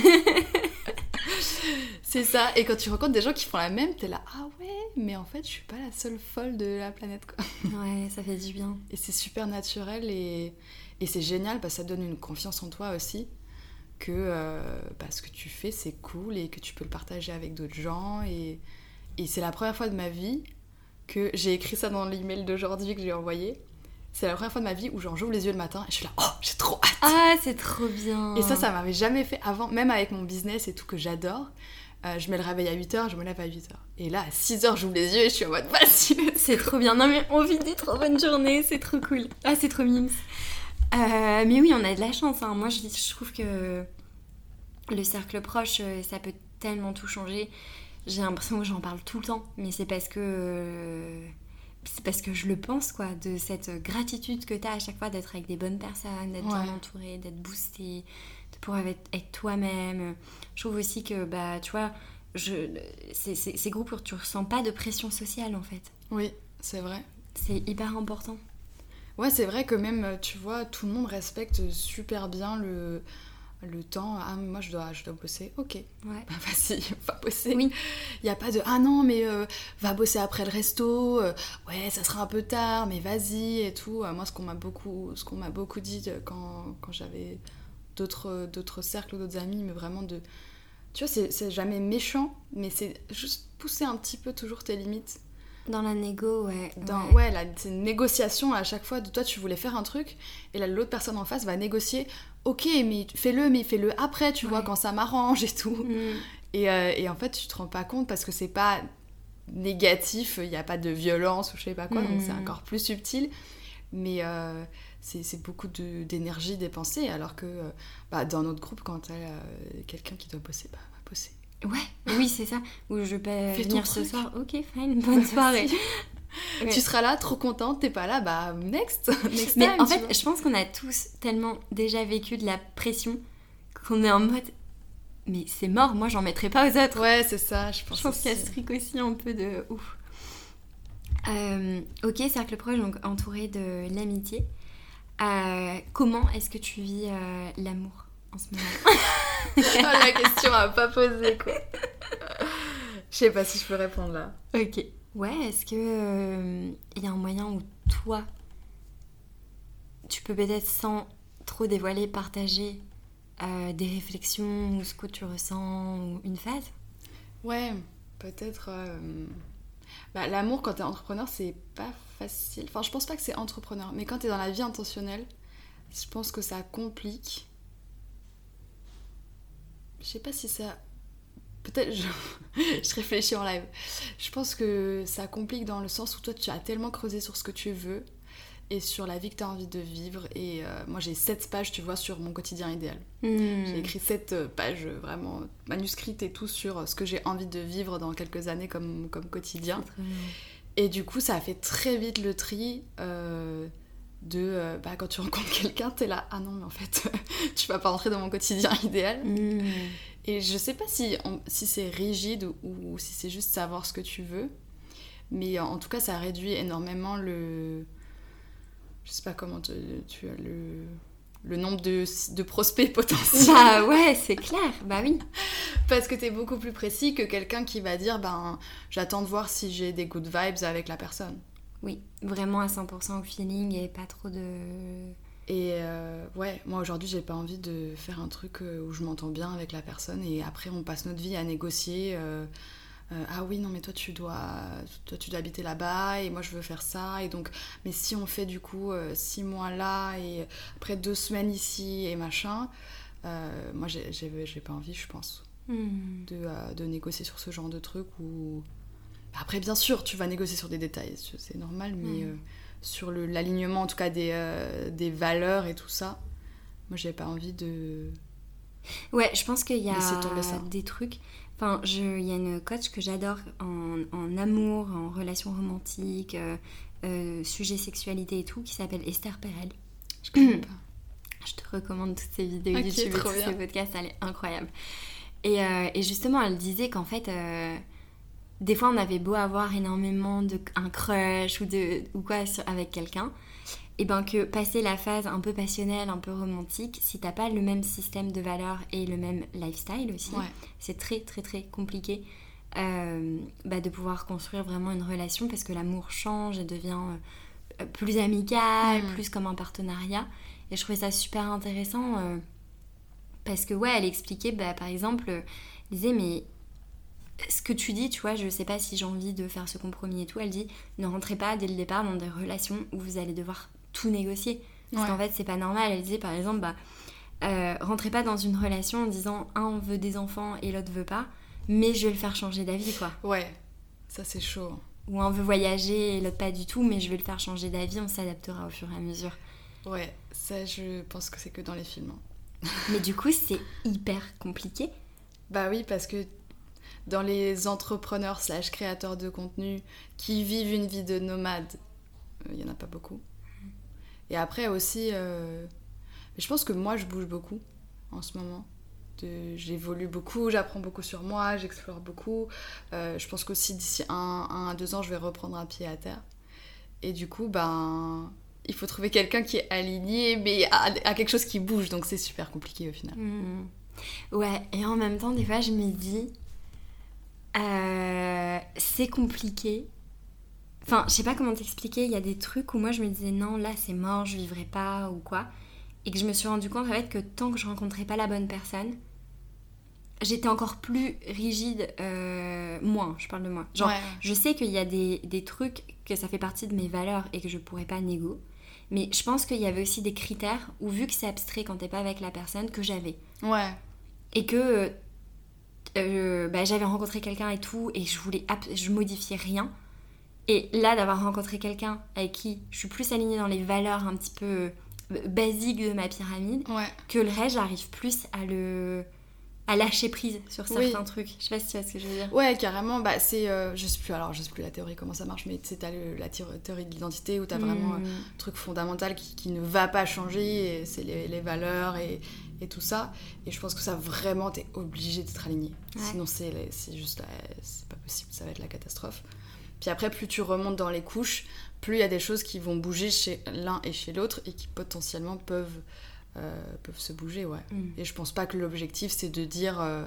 c'est ça. Et quand tu rencontres des gens qui font la même, t'es là, ah ouais, mais en fait, je suis pas la seule folle de la planète, quoi. Ouais, ça fait du bien. Et c'est super naturel et, et c'est génial parce que ça donne une confiance en toi aussi. Que euh, bah, ce que tu fais, c'est cool et que tu peux le partager avec d'autres gens. Et, et c'est la première fois de ma vie que j'ai écrit ça dans l'email d'aujourd'hui que j'ai envoyé. C'est la première fois de ma vie où genre j'ouvre les yeux le matin et je suis là, oh, j'ai trop hâte. Ah, c'est trop bien. Et ça, ça m'avait jamais fait avant, même avec mon business et tout que j'adore. Euh, je mets le réveil à 8h, je me lève à 8h. Et là, à 6h, j'ouvre les yeux et je suis en mode vas-y. C'est trop bien. Non, mais on vit des trop bonnes journées, c'est trop cool. Ah, c'est trop mimes. Euh, mais oui, on a de la chance. Hein. Moi, je, je trouve que le cercle proche, euh, ça peut tellement tout changer j'ai l'impression que j'en parle tout le temps, mais c'est parce que c'est parce que je le pense quoi, de cette gratitude que tu as à chaque fois d'être avec des bonnes personnes, d'être bien entouré, d'être boosté, de pouvoir être, toi-même. Je trouve aussi que bah tu vois, je c'est ces groupes où tu ressens pas de pression sociale en fait. Oui, c'est vrai. C'est hyper important. Ouais, c'est vrai que même tu vois, tout le monde respecte super bien le le temps, ah moi je dois, je dois bosser, ok, ouais. bah vas-y, va bosser. Oui. Il n'y a pas de, ah non mais euh, va bosser après le resto, euh, ouais ça sera un peu tard, mais vas-y et tout. Euh, moi ce qu'on m'a beaucoup, ce qu'on m'a beaucoup dit quand, quand j'avais d'autres, d'autres cercles, d'autres amis, mais vraiment de, tu vois c'est, jamais méchant, mais c'est juste pousser un petit peu toujours tes limites. Dans la négo, ouais. Dans, ouais, ouais c'est une négociation à chaque fois. De toi, tu voulais faire un truc, et là, l'autre personne en face va négocier. Ok, mais fais-le, mais fais-le après, tu vois, quand ça m'arrange et tout. Mm. Et, euh, et, en fait, tu te rends pas compte parce que c'est pas négatif, il n'y a pas de violence ou je sais pas quoi, donc c'est mm. encore plus subtil. Mais euh, c'est beaucoup d'énergie dépensée, alors que euh, bah, dans notre groupe, quand tu as quelqu'un qui doit bosser, bah, va bosser. Ouais, oui, c'est ça. Ou je peux venir ce soir. Ok, fine, bonne soirée. Tu seras là, trop contente, t'es pas là, bah next, next Mais en fait, je pense qu'on a tous tellement déjà vécu de la pression qu'on est en mode mais c'est mort, moi j'en mettrai pas aux autres. Ouais, c'est ça, je pense. Je pense qu'il y a ce truc aussi un peu de ouf. Euh, ok, cercle proche, donc entouré de l'amitié. Euh, comment est-ce que tu vis euh, l'amour en ce moment? La question à pas poser quoi. Je sais pas si je peux répondre là. Ok. Ouais, est-ce que il y a un moyen où toi, tu peux peut-être sans trop dévoiler, partager des réflexions ou ce que tu ressens ou une phase? Ouais, peut-être. Euh, bah, L'amour, quand t'es entrepreneur, c'est pas facile. Enfin, je pense pas que c'est entrepreneur, mais quand t'es dans la vie intentionnelle, je pense que ça complique. Je sais pas si ça. Peut-être je... je réfléchis en live. Je pense que ça complique dans le sens où toi tu as tellement creusé sur ce que tu veux et sur la vie que tu as envie de vivre. Et euh, moi, j'ai sept pages, tu vois, sur mon quotidien idéal. Hmm. J'ai écrit sept euh, pages vraiment manuscrites et tout sur ce que j'ai envie de vivre dans quelques années comme, comme quotidien. Et du coup, ça a fait très vite le tri. Euh, de bah, quand tu rencontres quelqu'un, t'es là, ah non, mais en fait, tu vas pas rentrer dans mon quotidien idéal. Hmm. Et je sais pas si, si c'est rigide ou, ou si c'est juste savoir ce que tu veux, mais en tout cas, ça réduit énormément le, je sais pas comment tu as le, le nombre de, de, prospects potentiels. Bah ouais, c'est clair, bah oui. Parce que tu es beaucoup plus précis que quelqu'un qui va dire ben j'attends de voir si j'ai des good vibes avec la personne. Oui, vraiment à 100% au feeling et pas trop de. Et euh, ouais, moi aujourd'hui j'ai pas envie de faire un truc euh, où je m'entends bien avec la personne et après on passe notre vie à négocier. Euh, euh, ah oui non mais toi tu dois toi tu dois habiter là-bas et moi je veux faire ça et donc mais si on fait du coup six mois là et après deux semaines ici et machin moi j'ai pas envie je pense hmm. de, de, négocier sur ce genre de truc ou après bien sûr tu vas négocier sur des détails c'est normal mais hmm. sur l'alignement en tout cas des, des valeurs et tout ça moi j'ai pas envie de ouais je pense qu'il y a des trucs Enfin, il y a une coach que j'adore en, amour, en relations romantiques, euh, euh, sujet sexualité et tout, qui s'appelle Esther Perel. Je connais pas. Je te recommande toutes ces vidéos YouTube et tous ces podcasts, elle est incroyable. Et, euh, et justement, elle disait qu'en fait, des fois, on avait beau avoir énormément de un crush ou de ou quoi avec quelqu'un, et ben que passer la phase un peu passionnelle, un peu romantique, si t'as pas le même système de valeurs et le même lifestyle aussi, c'est très très très compliqué euh, bah, de pouvoir construire vraiment une relation parce que l'amour change et devient euh, plus amical, mm. plus comme un partenariat. Et je trouvais ça super intéressant euh, parce que ouais, elle expliquait bah, par exemple, elle disait mais ce que tu dis, tu vois, je sais pas si j'ai envie de faire ce compromis et tout, elle dit ne rentrez pas dès le départ dans des relations où vous allez devoir tout négocier. Parce qu'en fait, c'est pas normal. Elle disait par exemple, bah, euh, rentrez pas dans une relation en disant un veut des enfants et l'autre veut pas, mais je vais le faire changer d'avis, quoi. Ouais, ça c'est chaud. Ou un veut voyager et l'autre pas du tout, mais je vais le faire changer d'avis, on s'adaptera au fur et à mesure. Ouais, ça je pense que c'est que dans les films. Hein. mais du coup, c'est hyper compliqué. Bah oui, parce que dans les entrepreneurs slash créateurs de contenu qui vivent une vie de nomade, il euh, y en a pas beaucoup. Et après aussi, euh, je pense que moi je bouge beaucoup en ce moment. J'évolue beaucoup, j'apprends beaucoup sur moi, j'explore beaucoup. Euh, je pense qu'aussi d'ici un, à deux ans, je vais reprendre un pied à terre. Et du coup, ben, il faut trouver quelqu'un qui est aligné, mais à, quelque chose qui bouge. Donc c'est super compliqué au final. Mmh. Ouais, et en même temps, des fois, je me dis, euh, c'est compliqué, Enfin, je sais pas comment t'expliquer, il y a des trucs où moi je me disais non, là c'est mort, je vivrai pas ou quoi. Et que je me suis rendu compte en fait que tant que je rencontrais pas la bonne personne, j'étais encore plus rigide, euh, moins, je parle de moi. Genre, je sais qu'il y a des, des, trucs que ça fait partie de mes valeurs et que je pourrais pas négo. Mais je pense qu'il y avait aussi des critères où, vu que c'est abstrait quand t'es pas avec la personne, que j'avais. Ouais. Et que euh, bah, j'avais rencontré quelqu'un et tout, et je voulais. Je modifiais rien. Et là, d'avoir rencontré quelqu'un avec qui je suis plus alignée dans les valeurs un petit peu euh, basiques de ma pyramide, que le reste, j'arrive plus à le à lâcher prise sur certains trucs. Je sais pas si tu vois ce que je veux dire. Ouais, carrément. Bah, c'est, euh, je sais plus, alors je sais plus la théorie comment ça marche, mais t'as la théorie de l'identité où t'as as vraiment un truc fondamental qui, qui, ne va pas changer, c'est les, les, valeurs et, et, tout ça. Et je pense que ça vraiment, t'es obligé d'être aligné. Sinon, c'est juste, c'est pas possible, ça va être la catastrophe. Puis après, plus tu remontes dans les couches, plus il y a des choses qui vont bouger chez l'un et chez l'autre et qui potentiellement peuvent euh, peuvent se bouger, ouais. Mm. Et je pense pas que l'objectif c'est de dire euh,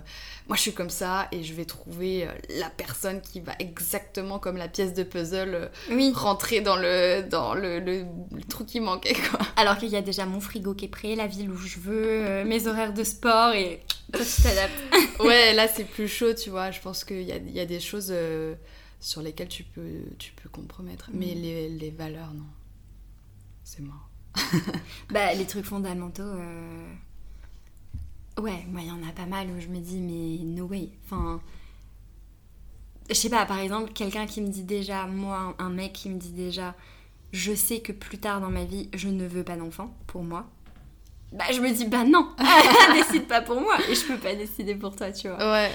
moi je suis comme ça et je vais trouver euh, la personne qui va exactement comme la pièce de puzzle rentrer dans le dans le, le, trou qui manquait quoi. Alors qu'il y a déjà mon frigo qui est prêt, la ville où je veux, mes horaires de sport et toi tu t'adaptes. ouais, là c'est plus chaud, tu vois. Je pense qu'il y a, y a, des choses sur lesquelles tu peux tu peux compromettre, mais mm. les, les valeurs non, c'est mort. bah, les trucs fondamentaux. Euh, ouais, moi, il y en a pas mal où je me dis, mais no way. Enfin. Je sais pas, par exemple, quelqu'un qui me dit déjà, moi, un mec qui me dit déjà, je sais que plus tard dans ma vie, je ne veux pas d'enfant, pour moi. Bah, je me dis, bah non, décide pas pour moi, et je peux pas décider pour toi, tu vois. Ouais.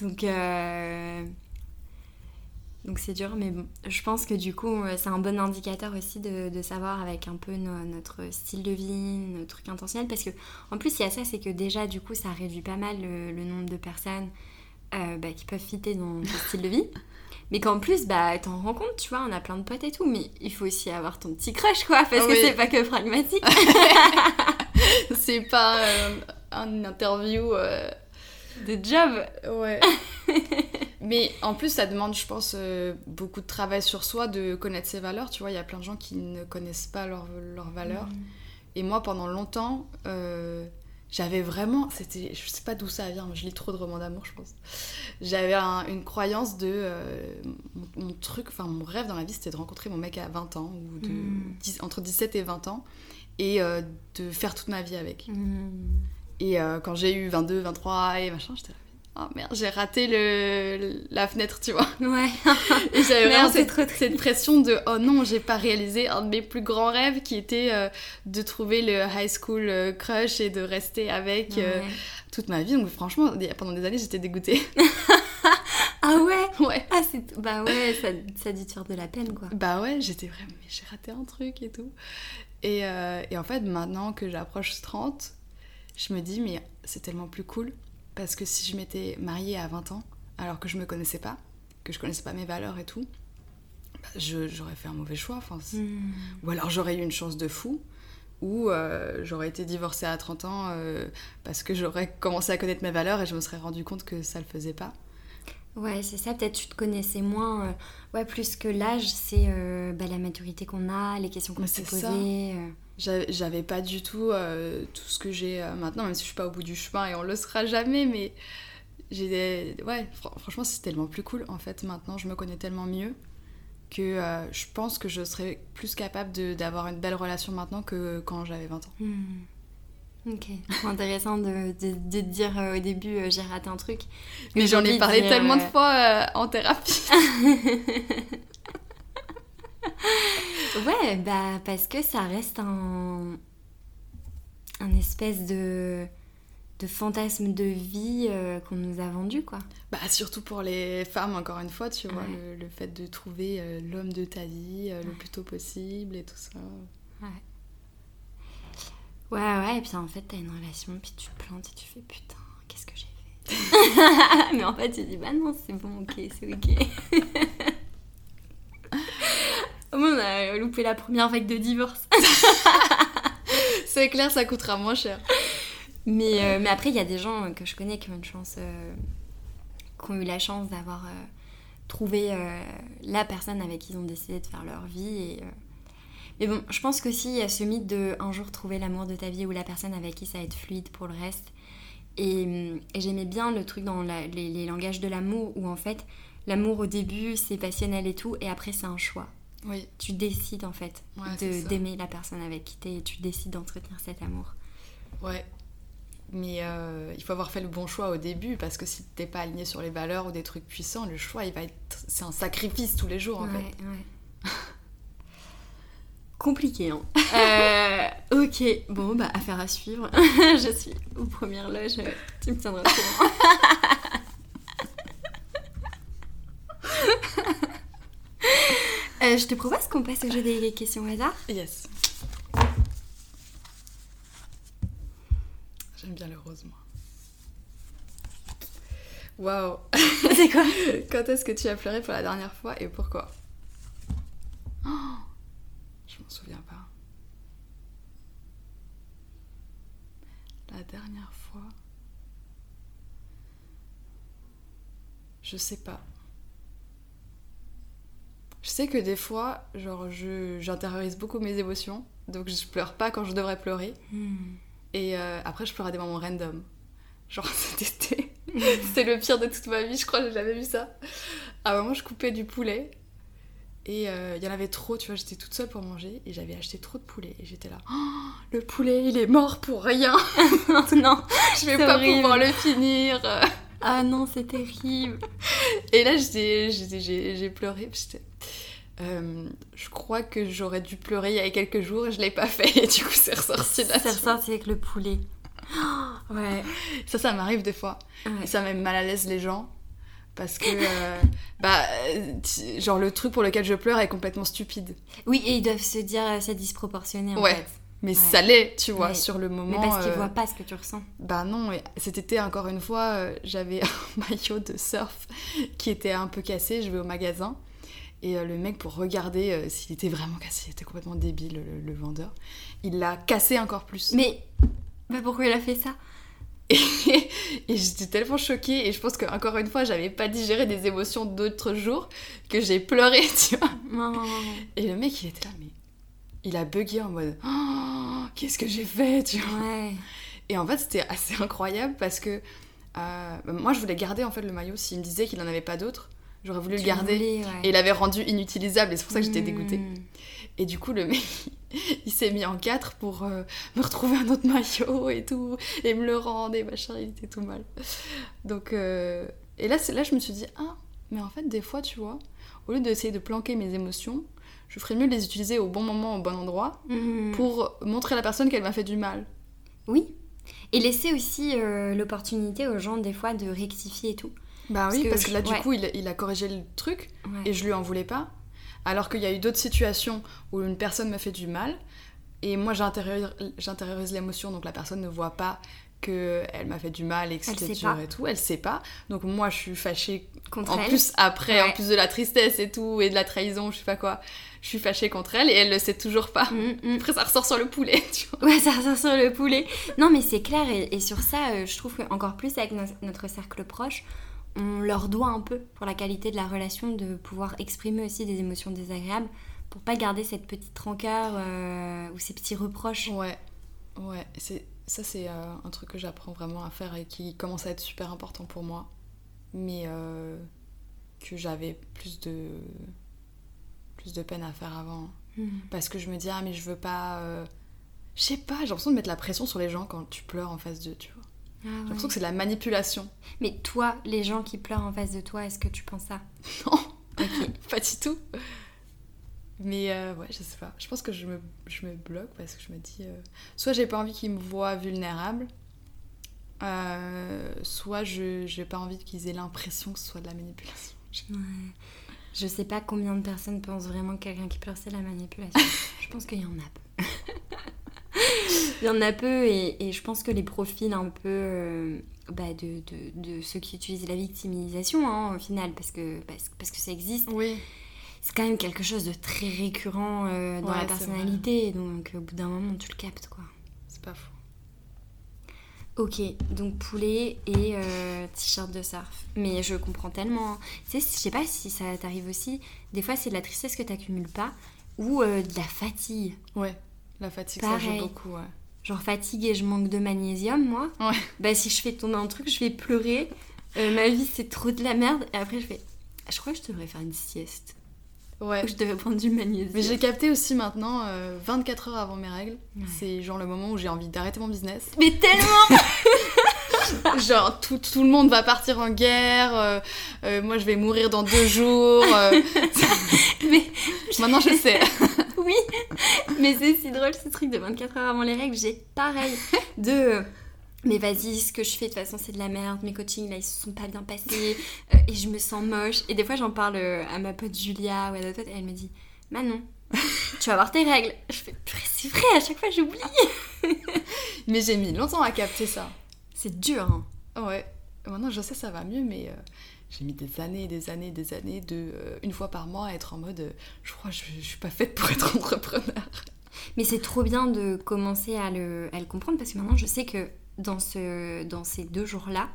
Donc, euh... Donc c'est dur, mais bon, je pense que du coup, euh, c'est un bon indicateur aussi de, savoir avec un peu notre style de vie, notre truc intentionnel. Parce que en plus, il y a ça, c'est que déjà, du coup, ça réduit pas mal le, nombre de personnes euh, bah, qui peuvent fitter dans ton style de vie. Mais qu'en plus, bah, t'en rends compte, tu vois, on a plein de potes et tout, mais il faut aussi avoir ton petit crush, quoi, parce que c'est pas que pragmatique. c'est pas euh, un interview de job. Ouais. Mais en plus, ça demande, je pense, euh, beaucoup de travail sur soi, de connaître ses valeurs. Tu vois, il y a plein de gens qui ne connaissent pas leurs valeurs. Mm. Et moi, pendant longtemps, euh, j'avais vraiment. C'était, je sais pas d'où ça vient, je lis trop de romans d'amour, je pense. J'avais une croyance de. Euh, mon, truc, enfin, mon rêve dans la vie, c'était de rencontrer mon mec à 20 ans, ou de, mm. entre 17 et 20 ans, et de faire toute ma vie avec. Mm. Et quand j'ai eu 22, 23 et machin, j'étais là oh merde, j'ai raté le, la fenêtre, tu vois. Ouais. et j'avais vraiment cette, cette, pression de oh non, j'ai pas réalisé un de mes plus grands rêves qui était euh, de trouver le high school euh, crush et de rester avec euh, toute ma vie. Donc franchement, pendant des années, j'étais dégoûtée. ah ouais? Ouais. Ah, bah ouais, ça, ça de faire de la peine quoi. Bah ouais, j'étais vraiment, mais j'ai raté un truc et tout. Et, et en fait, maintenant que j'approche 30, je me dis, mais c'est tellement plus cool parce que si je m'étais mariée à 20 ans, alors que je me connaissais pas, que je connaissais pas mes valeurs et tout, bah, j'aurais fait un mauvais choix. Enfin, hmm. Ou alors j'aurais eu une chance de fou, ou euh, j'aurais été divorcée à 30 ans euh, parce que j'aurais commencé à connaître mes valeurs et je me serais rendu compte que ça le faisait pas. Ouais, c'est ça, peut-être tu te connaissais moins. Euh, ouais, plus que l'âge, c'est bah, la maturité qu'on a, les questions qu'on s'est posées j'avais pas du tout euh, tout ce que j'ai euh, maintenant, même si je suis pas au bout du chemin et on le sera jamais, mais j'ai des... Ouais, franchement, c'est tellement plus cool en fait. Maintenant, je me connais tellement mieux que euh, je pense que je serais plus capable d'avoir une belle relation maintenant que quand j'avais 20 ans. Hmm. Ok, intéressant de, de, de, dire au début j'ai raté un truc. Mais j'en ai parlé tellement de fois en thérapie. ouais, bah parce que ça reste un, un espèce de, de fantasme de vie euh, qu'on nous a vendu, quoi. Bah surtout pour les femmes, encore une fois, tu vois, le, fait de trouver euh, l'homme de ta vie euh, le plus tôt possible et tout ça. Ouais. Ouais, ouais, et puis en fait, t'as une relation, puis tu te plantes et tu fais putain, qu'est-ce que j'ai fait? Mais en fait, tu dis bah non, c'est bon, ok, c'est ok. Au moins, on a loupé la première vague de divorce. c'est clair, ça coûtera moins cher. Mais, euh, mais après, il y a des gens que je connais qui ont une chance, euh, qui ont eu la chance d'avoir euh, trouvé la personne avec qui ils ont décidé de faire leur vie. Et, Mais bon, je pense qu'aussi, il y a ce mythe de un jour trouver l'amour de ta vie ou la personne avec qui ça va être fluide pour le reste. Et, et j'aimais bien le truc dans la- les, les langages de l'amour où en fait, l'amour au début c'est passionnel et tout, et après c'est un choix. Oui, Tu décides en fait Ouais, d'aimer la personne avec qui t'es et tu décides d'entretenir cet amour. ouais. Mais euh, il faut avoir fait le bon choix au début parce que si t'es pas aligné sur les valeurs ou des trucs puissants, le choix il va être. C'est un sacrifice tous les jours en Ouais, fait. ouais. Compliqué, hein. Euh, ok, bon, bah, affaire à suivre. je suis aux premières loges, tu me tiendras au courant. Euh, je te propose qu'on passe au jeu des questions au hasard. Yes. J'aime bien le rose, moi. Waouh C'est quoi Quand est-ce que tu as pleuré pour la dernière fois et pourquoi? Oh, Je m'en souviens pas. La dernière fois. Je sais pas. Je sais que des fois, genre, j'intériorise beaucoup mes émotions, donc je pleure pas quand je devrais pleurer. Hmm. Et euh, après, je pleure à des moments random. Genre cet été. C'était le pire de toute ma vie, je crois, j'ai jamais vu ça. À un moment, je coupais du poulet. Et euh, il y en avait trop, tu vois, j'étais toute seule pour manger. Et j'avais acheté trop de poulet. Et j'étais là, Oh, le poulet, il est mort pour rien. non. Je vais pas horrible. pouvoir le finir. Ah non, c'est terrible. Et là, j'ai pleuré. j'étais, euh, je crois que j'aurais dû pleurer il y a quelques jours et je l'ai pas fait. Et du coup, c'est ressorti là. C'est ressorti avec le poulet. Oh, ouais. Ça, ça m'arrive des fois. ouais. Et ça met mal à l'aise les gens. Parce que, euh, bah, euh, genre, le truc pour lequel je pleure est complètement stupide. Oui, et ils doivent se dire c'est disproportionné en Ouais. fait. Mais Ouais. ça l'est, tu vois, sur le Mais moment. parce qu'ils euh, voient pas ce que tu ressens. Bah non, et cet été, encore une fois, euh, j'avais un maillot de surf qui était un peu cassé. Je vais au magasin. Et euh, le mec, pour regarder euh, s'il était vraiment cassé, il était complètement débile, le, le vendeur. Il l'a cassé encore plus. Mais, mais pourquoi il a fait ça? Et, et j'étais tellement choquée. Et je pense qu'encore une fois, j'avais pas digéré des émotions d'autres jours que j'ai pleuré, tu vois. Non. Et le mec, il était là, mais il a bugué en mode Oh, Qu'est-ce que j'ai fait? tu vois Ouais. Et en fait, c'était assez incroyable parce que euh, moi, je voulais garder en fait le maillot. S'il me disait qu'il n'en avait pas d'autre, j'aurais voulu le garder. voulais, ouais. Et il avait rendu inutilisable, et c'est pour ça que j'étais Hmm. dégoûtée. Et du coup, le mec, il s'est mis en quatre pour euh, me retrouver un autre maillot et tout, et me le rendre, et machin, il était tout mal. Donc, euh, et là, là, je me suis dit, ah, mais en fait, des fois, tu vois, au lieu d'essayer de planquer mes émotions, je ferais mieux de les utiliser au bon moment, au bon endroit, Hmm. pour montrer à la personne qu'elle m'a fait du mal. Oui. Et laisser aussi euh, l'opportunité aux gens des fois de rectifier et tout. Bah Parce oui, que parce que là, du ouais. coup, il, il a corrigé le truc, Ouais. et je lui en voulais pas. Alors qu'il y a eu d'autres situations où une personne me fait du mal, et moi j'intériorise l'émotion, donc la personne ne voit pas que elle m'a fait du mal et que c'était dur pas. et tout, elle sait pas. Donc moi je suis fâchée Contre en elle. plus après, en plus de la tristesse et tout, et de la trahison, je sais pas quoi. Je suis fâchée contre elle et elle le sait toujours pas. Hmm, hmm. Après ça ressort sur le poulet, tu vois. Ouais, ça ressort sur le poulet. Non, mais c'est clair, et, et sur ça, euh, je trouve qu'encore plus avec no- notre cercle proche, on leur doit un peu, pour la qualité de la relation, de pouvoir exprimer aussi des émotions désagréables, pour pas garder cette petite rancœur euh, ou ces petits reproches. Ouais, ouais. C'est, ça, c'est euh, un truc que j'apprends vraiment à faire et qui commence à être super important pour moi. Mais euh, que j'avais plus de, plus de peine à faire avant. Hmm. Parce que je me dis, ah, mais je veux pas. Je sais pas, j'ai l'impression de mettre la pression sur les gens quand tu pleures en face d'eux, tu vois. Ah J'ai ouais. l'impression que c'est de la manipulation. Mais toi, les gens qui pleurent en face de toi, est-ce que tu penses ça? Non, Ok. pas du tout. Mais euh, ouais, je sais pas. Je pense que je me, je me bloque parce que je me dis. euh, soit j'ai pas envie qu'ils me voient vulnérable, euh, soit je j'ai pas envie qu'ils aient l'impression que ce soit de la manipulation. Ouais. Je sais pas combien de personnes pensent vraiment que quelqu'un qui pleure c'est la manipulation. je pense qu'il y en a peu. Il y en a peu et, et je pense que les profils un peu euh, bah, de, de- de ceux qui utilisent la victimisation hein, au final parce que, parce, parce que ça existe, Oui. c'est quand même quelque chose de très récurrent euh, dans Ouais, la personnalité donc au bout d'un moment tu le captes quoi. C'est pas faux. Ok, donc poulet et euh, t-shirt de surf. Mais je comprends tellement. hein. Tu sais, je sais pas si ça t'arrive aussi. Des fois, c'est de la tristesse que t'accumules pas ou de la fatigue. Ouais. La fatigue, ça joue beaucoup, ouais. genre fatigue et je manque de magnésium, moi, Ouais. bah si je fais tomber un truc, je vais pleurer. Euh, ma vie, c'est trop de la merde. Et après, je fais, je crois que je devrais faire une sieste. Ouais. Ou je devrais prendre du magnésium. Mais j'ai capté aussi maintenant, euh, 24 heures avant mes règles, Ouais. c'est genre le moment où j'ai envie d'arrêter mon business. Mais tellement genre tout, tout le monde va partir en guerre, euh, euh, moi je vais mourir dans deux jours. euh. Mais maintenant je sais. oui Mais c'est si drôle ce truc de 24 heures avant les règles. J'ai pareil de. euh, Mais vas-y, ce que je fais de toute façon c'est de la merde, mes coachings là ils se sont pas bien passés euh, et je me sens moche. Et des fois j'en parle euh, à ma pote Julia ou à d'autres et elle me dit Manon, tu vas avoir tes règles. Je fais c'est vrai, à chaque fois j'oublie. Mais j'ai mis longtemps à capter ça. C'est dur hein. Ouais. Maintenant je sais ça va mieux, mais euh, j'ai mis des années, des années, des années de euh, une fois par mois à être en mode euh, je crois que je, je suis pas faite pour être entrepreneur. Mais c'est trop bien de commencer à le, à le comprendre parce que maintenant je sais que dans, ce, dans ces deux jours-là,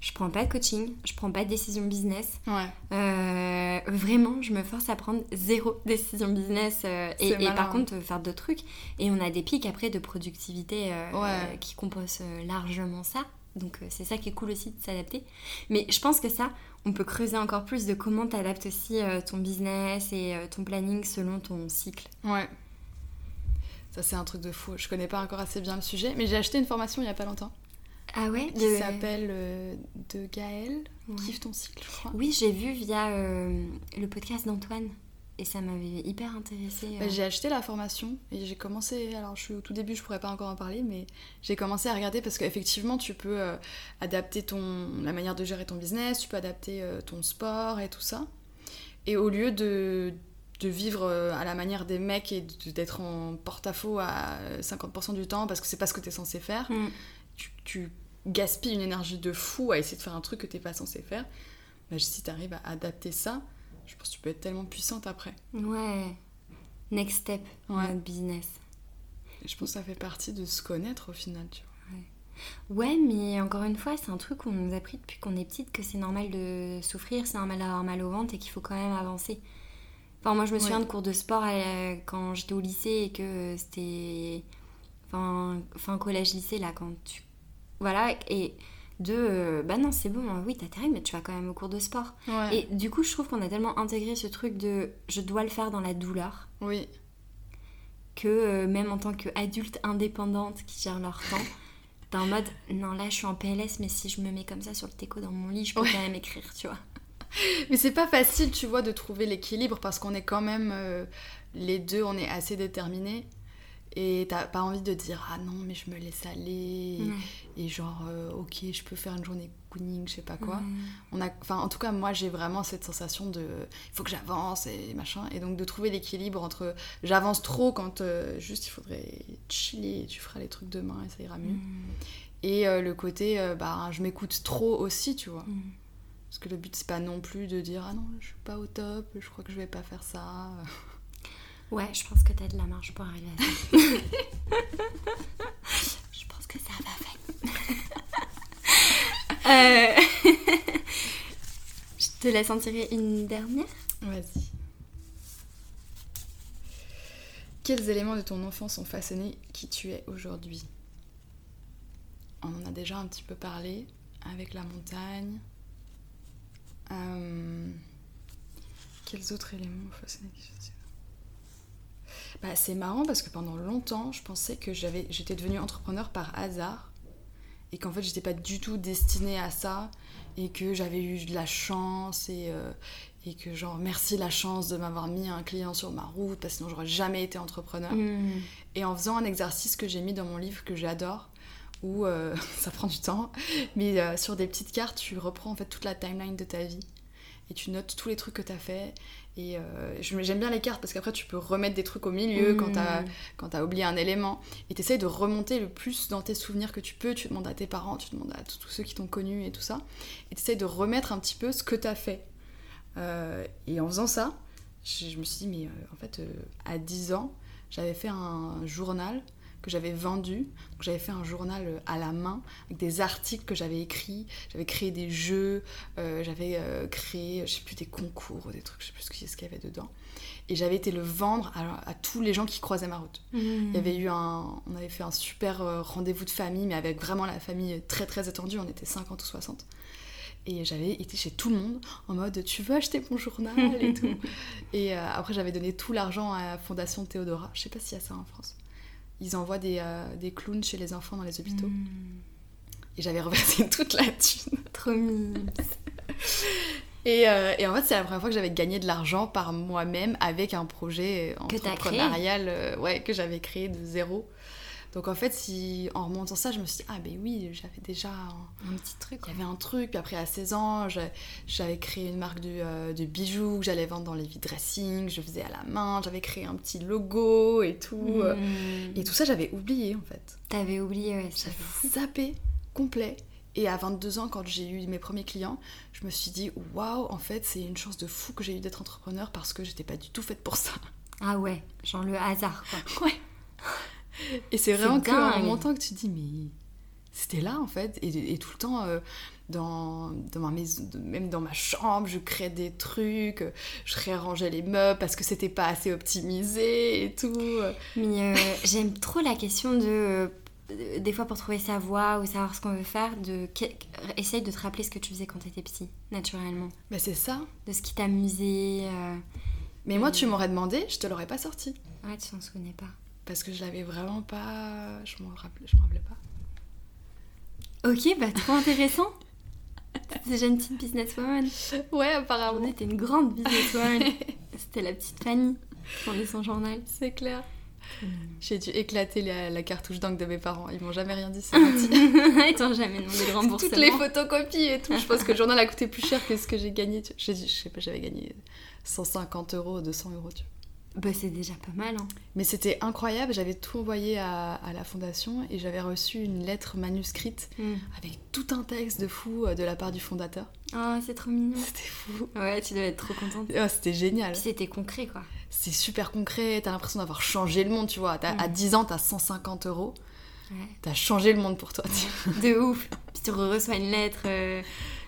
je prends pas de coaching, je prends pas de décision business. Ouais. Euh, vraiment, je me force à prendre zéro décision business euh, et, et par contre euh, faire d'autres trucs. Et on a des pics après de productivité euh, Ouais. euh, qui composent largement ça. Donc euh, c'est ça qui est cool aussi de s'adapter. Mais je pense que ça, on peut creuser encore plus de comment tu adaptes aussi euh, ton business et euh, ton planning selon ton cycle. Ouais. Ça c'est un truc de fou. Je connais pas encore assez bien le sujet, mais j'ai acheté une formation il y a pas longtemps Ah ouais qui s'appelle euh, De Gaël, Ouais. Kiffe ton cycle, je crois. Oui, j'ai vu via euh, le podcast d'Antoine et ça m'avait hyper intéressée. euh. Bah, j'ai acheté la formation et j'ai commencé, alors je suis au tout début, je pourrais pas encore en parler, mais j'ai commencé à regarder parce qu'effectivement tu peux euh, adapter ton, la manière de gérer ton business, tu peux adapter euh, ton sport et tout ça. Et au lieu de, de vivre à la manière des mecs et d'être en porte-à-faux à 50% du temps parce que c'est pas ce que tu es censé faire, Mm. tu, tu gaspilles une énergie de fou à essayer de faire un truc que t'es pas censé faire. Bah, si tu arrives à adapter ça, je pense que tu peux être tellement puissante après. Ouais. Next step Ouais. notre business. Et je pense que ça fait partie de se connaître au final, tu vois. Ouais, mais encore une fois, c'est un truc qu'on nous a appris depuis qu'on est petite que c'est normal de souffrir, c'est normal d'avoir mal au ventre et qu'il faut quand même avancer. Enfin, moi, je me souviens Ouais. de cours de sport euh, quand j'étais au lycée et que c'était. Enfin, fin collège-lycée, là, quand tu. Voilà, et de. euh, bah non, c'est bon, euh, oui, t'as tes règles, mais tu vas quand même au cours de sport. Ouais. Et du coup, je trouve qu'on a tellement intégré ce truc de je dois le faire dans la douleur Oui, que euh, même en tant qu'adulte indépendante qui gère leur temps, t'es en mode non là je suis en PLS mais si je me mets comme ça sur le teco dans mon lit je peux Ouais. quand même écrire tu vois. mais c'est pas facile, tu vois, de trouver l'équilibre parce qu'on est quand même euh, les deux, on est assez déterminés. Et t'as pas envie de dire ah non, mais je me laisse aller. Et genre, euh, ok, je peux faire une journée cooning, je sais pas quoi. Ouais. On a, enfin, en tout cas, moi j'ai vraiment cette sensation de il faut que j'avance et machin. Et donc de trouver l'équilibre entre j'avance trop quand euh, juste il faudrait chiller tu feras les trucs demain et ça ira mieux. Mm. Et euh, le côté bah je m'écoute trop aussi, tu vois. Mm. Parce que le but, c'est pas non plus de dire Ah non, je suis pas au top, je crois que je vais pas faire ça. Ouais, je pense que t'as de la marge pour arriver à ça. que ça va faire. Euh, je te laisse en tirer une dernière. Vas-y. Quels éléments de ton enfance ont façonné qui tu es aujourd'hui? On en a déjà un petit peu parlé avec la montagne. Euh, Quels autres éléments ont façonné qui je suis? Bah, C'est marrant parce que pendant longtemps, je pensais que j'avais, j'étais devenue entrepreneur par hasard et qu'en fait, j'étais pas du tout destinée à ça et que j'avais eu de la chance et, euh, et que genre merci la chance de m'avoir mis un client sur ma route parce que sinon j'aurais jamais été entrepreneur. Mm. Et en faisant un exercice que j'ai mis dans mon livre que j'adore, où euh, ça prend du temps, mais euh, sur des petites cartes, tu reprends en fait toute la timeline de ta vie et tu notes tous les trucs que tu as fait. Et euh, j'aime bien les cartes parce qu'après tu peux remettre des trucs au milieu quand tu as Mm. quand t'as oublié un élément. Et tu de remonter le plus dans tes souvenirs que tu peux. Tu demandes à tes parents, tu demandes à tous ceux qui t'ont connu et tout ça. Et tu de remettre un petit peu ce que tu as fait. Euh, et en faisant ça, je, je me suis dit, mais euh, en fait, à 10 ans, j'avais fait un journal que j'avais vendu. J'avais fait un journal euh, à la main avec des articles que j'avais écrits. J'avais créé des jeux, euh, j'avais euh, créé, je sais plus, des concours ou des trucs, je sais plus ce qu'il y avait dedans. Et j'avais été le vendre à, tous les gens qui croisaient ma route. Mmh. Il y avait eu un, on avait fait un super rendez-vous de famille, mais avec vraiment la famille très très étendue. On était 50 ou 60. Et j'avais été chez tout le monde en mode tu veux acheter mon journal et tout. et après j'avais donné tout l'argent à la Fondation Théodora. Je sais pas s'il y a ça en France ils envoient des, euh, des, clowns chez les enfants dans les hôpitaux. Hmm. Et j'avais reversé toute la thune. Trop. Et, euh, et, en fait, c'est la première fois que j'avais gagné de l'argent par moi-même avec un projet entrepreneurial euh, ouais, que j'avais créé de zéro. Donc en fait, si, en remontant ça, je me suis dit, ah ben oui, j'avais déjà un, petit truc. Il y avait un truc. Puis après, à 16 ans, j'avais créé une marque de, euh, de bijoux que j'allais vendre dans les vides dressing. Je faisais à la main. J'avais créé un petit logo et tout. Hmm. Et tout ça, j'avais oublié en fait. T'avais oublié, ouais. J'avais zappé complet. Et à 22 ans, quand j'ai eu mes premiers clients, je me suis dit, waouh, en fait, c'est une chance de fou que j'ai eu d'être entrepreneur parce que j'étais pas du tout faite pour ça. Ah ouais, genre le hasard, quoi. Ouais. Et c'est vraiment qu'en montant que tu te dis, mais c'était là en fait. Et, tout le temps, euh, dans, dans, ma maison, même dans ma chambre, je créais des trucs, je réarrangeais les meubles parce que c'était pas assez optimisé et tout. Mais euh, j'aime trop la question de. Euh, des fois, pour trouver sa voie ou savoir ce qu'on veut faire, de essaye de te rappeler ce que tu faisais quand tu étais petit, naturellement. Mais c'est ça. De ce qui t'amusait. Mais moi, tu m'aurais demandé, je te l'aurais pas sorti. Ouais, tu t'en souvenais pas parce que je l'avais vraiment pas. Je me rappelais, je rappelais pas. Ok, bah trop intéressant. T'étais déjà une petite businesswoman. Ouais, apparemment. On était une grande businesswoman. C'était la petite Fanny qui prenait son journal. C'est clair. Hmm. J'ai dû éclater la, cartouche d'encre de mes parents. Ils m'ont jamais rien dit, c'est Ils t'ont jamais demandé le remboursement. Toutes les photocopies et tout. Je pense que le journal a coûté plus cher que ce que j'ai gagné. Je sais pas, j'avais gagné 150 euros, 200 euros. Tu vois. Bah, c'est déjà pas mal. Hein. Mais c'était incroyable. J'avais tout envoyé à, la fondation et j'avais reçu une lettre manuscrite hmm. avec tout un texte de fou euh, de la part du fondateur. Oh, c'est trop mignon. C'était fou. Ouais, tu devais être trop contente. Oh, c'était génial. C'était concret, quoi. C'est super concret. T'as l'impression d'avoir changé le monde, tu vois. À 10 hmm. ans, t'as 150 euros. Ouais. T'as changé le monde pour toi. De ouf. Puis tu reçois une lettre. Euh,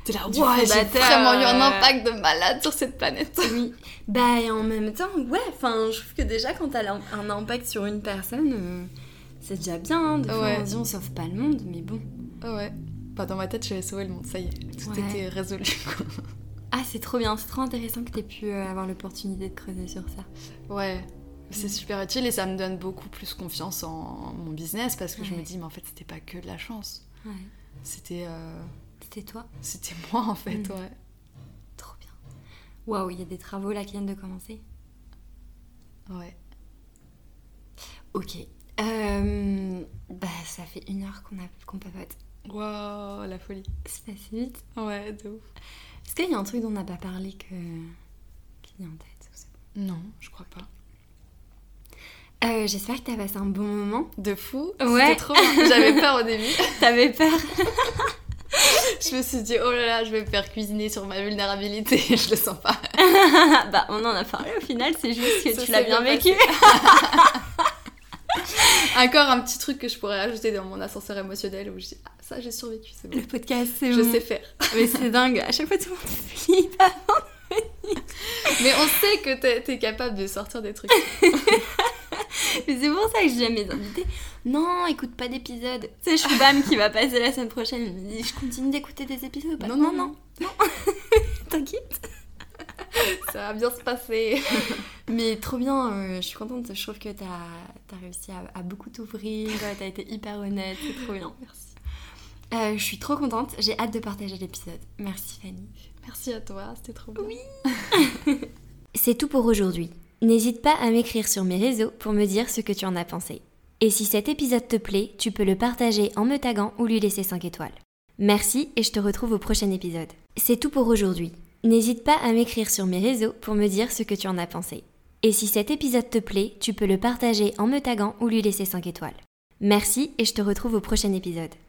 T'es là, ouais, j'ai vraiment eu un impact de malade sur cette planète. Oui. Bah, et en même temps, ouais, enfin, je trouve que déjà, quand t'as un impact sur une personne, euh, c'est déjà bien. Hein, des fois, on dit, on sauve pas le monde, mais bon. Ouais. Bah, dans ma tête, j'avais sauvé le monde, ça y est. Tout était résolu. ah, c'est trop bien, c'est trop intéressant que t'aies pu euh, avoir l'opportunité de creuser sur ça. Ouais. C'est super utile et ça me donne beaucoup plus confiance en mon business parce que je me dis, mais en fait, c'était pas que de la chance. Ouais. C'était. Euh, c'était toi C'était moi en fait, mm. ouais. Trop bien. Waouh, il y a des travaux là qui viennent de commencer Ouais. Ok. Euh, bah, ça fait une heure qu'on qu'on papote. Waouh, la folie. C'est passé vite. Ouais, de ouf. Est-ce qu'il y a un truc dont on n'a pas parlé que... qui vient en tête Non, je crois pas. Euh, J'espère que t'as passé un bon moment. De fou. Ouais. trop J'avais peur au début. T'avais peur je me suis dit, oh là là, je vais me faire cuisiner sur ma vulnérabilité, je le sens pas. bah, on en a parlé au final, c'est juste que tu l'as bien, vécu. Encore un petit truc que je pourrais ajouter dans mon ascenseur émotionnel où je dis, ah, ça j'ai survécu, c'est bon. Le podcast, c'est Je sais faire. Mais c'est dingue, à chaque fois tout le monde flippe Mais on sait que t'es es capable de sortir des trucs. Mais c'est pour ça que je dis à mes invités Non, écoute pas d'épisode. C'est Choubam qui va passer la semaine prochaine. Il me dit Je continue d'écouter des épisodes. non, non, non, non. T'inquiète. Ça va bien se passer. Mais trop bien, euh, je suis contente. Je trouve que t'as as réussi à, beaucoup t'ouvrir. T'as été hyper honnête. C'est trop bien. Merci. Euh, je suis trop contente. J'ai hâte de partager l'épisode. Merci Fanny. Merci à toi. C'était trop bien. Oui. C'est tout pour aujourd'hui. N'hésite pas à m'écrire sur mes réseaux pour me dire ce que tu en as pensé. Et si cet épisode te plaît, tu peux le partager en me taguant ou lui laisser 5 étoiles. Merci et je te retrouve au prochain épisode. C'est tout pour aujourd'hui. N'hésite pas à m'écrire sur mes réseaux pour me dire ce que tu en as pensé. Et si cet épisode te plaît, tu peux le partager en me taguant ou lui laisser 5 étoiles. Merci et je te retrouve au prochain épisode.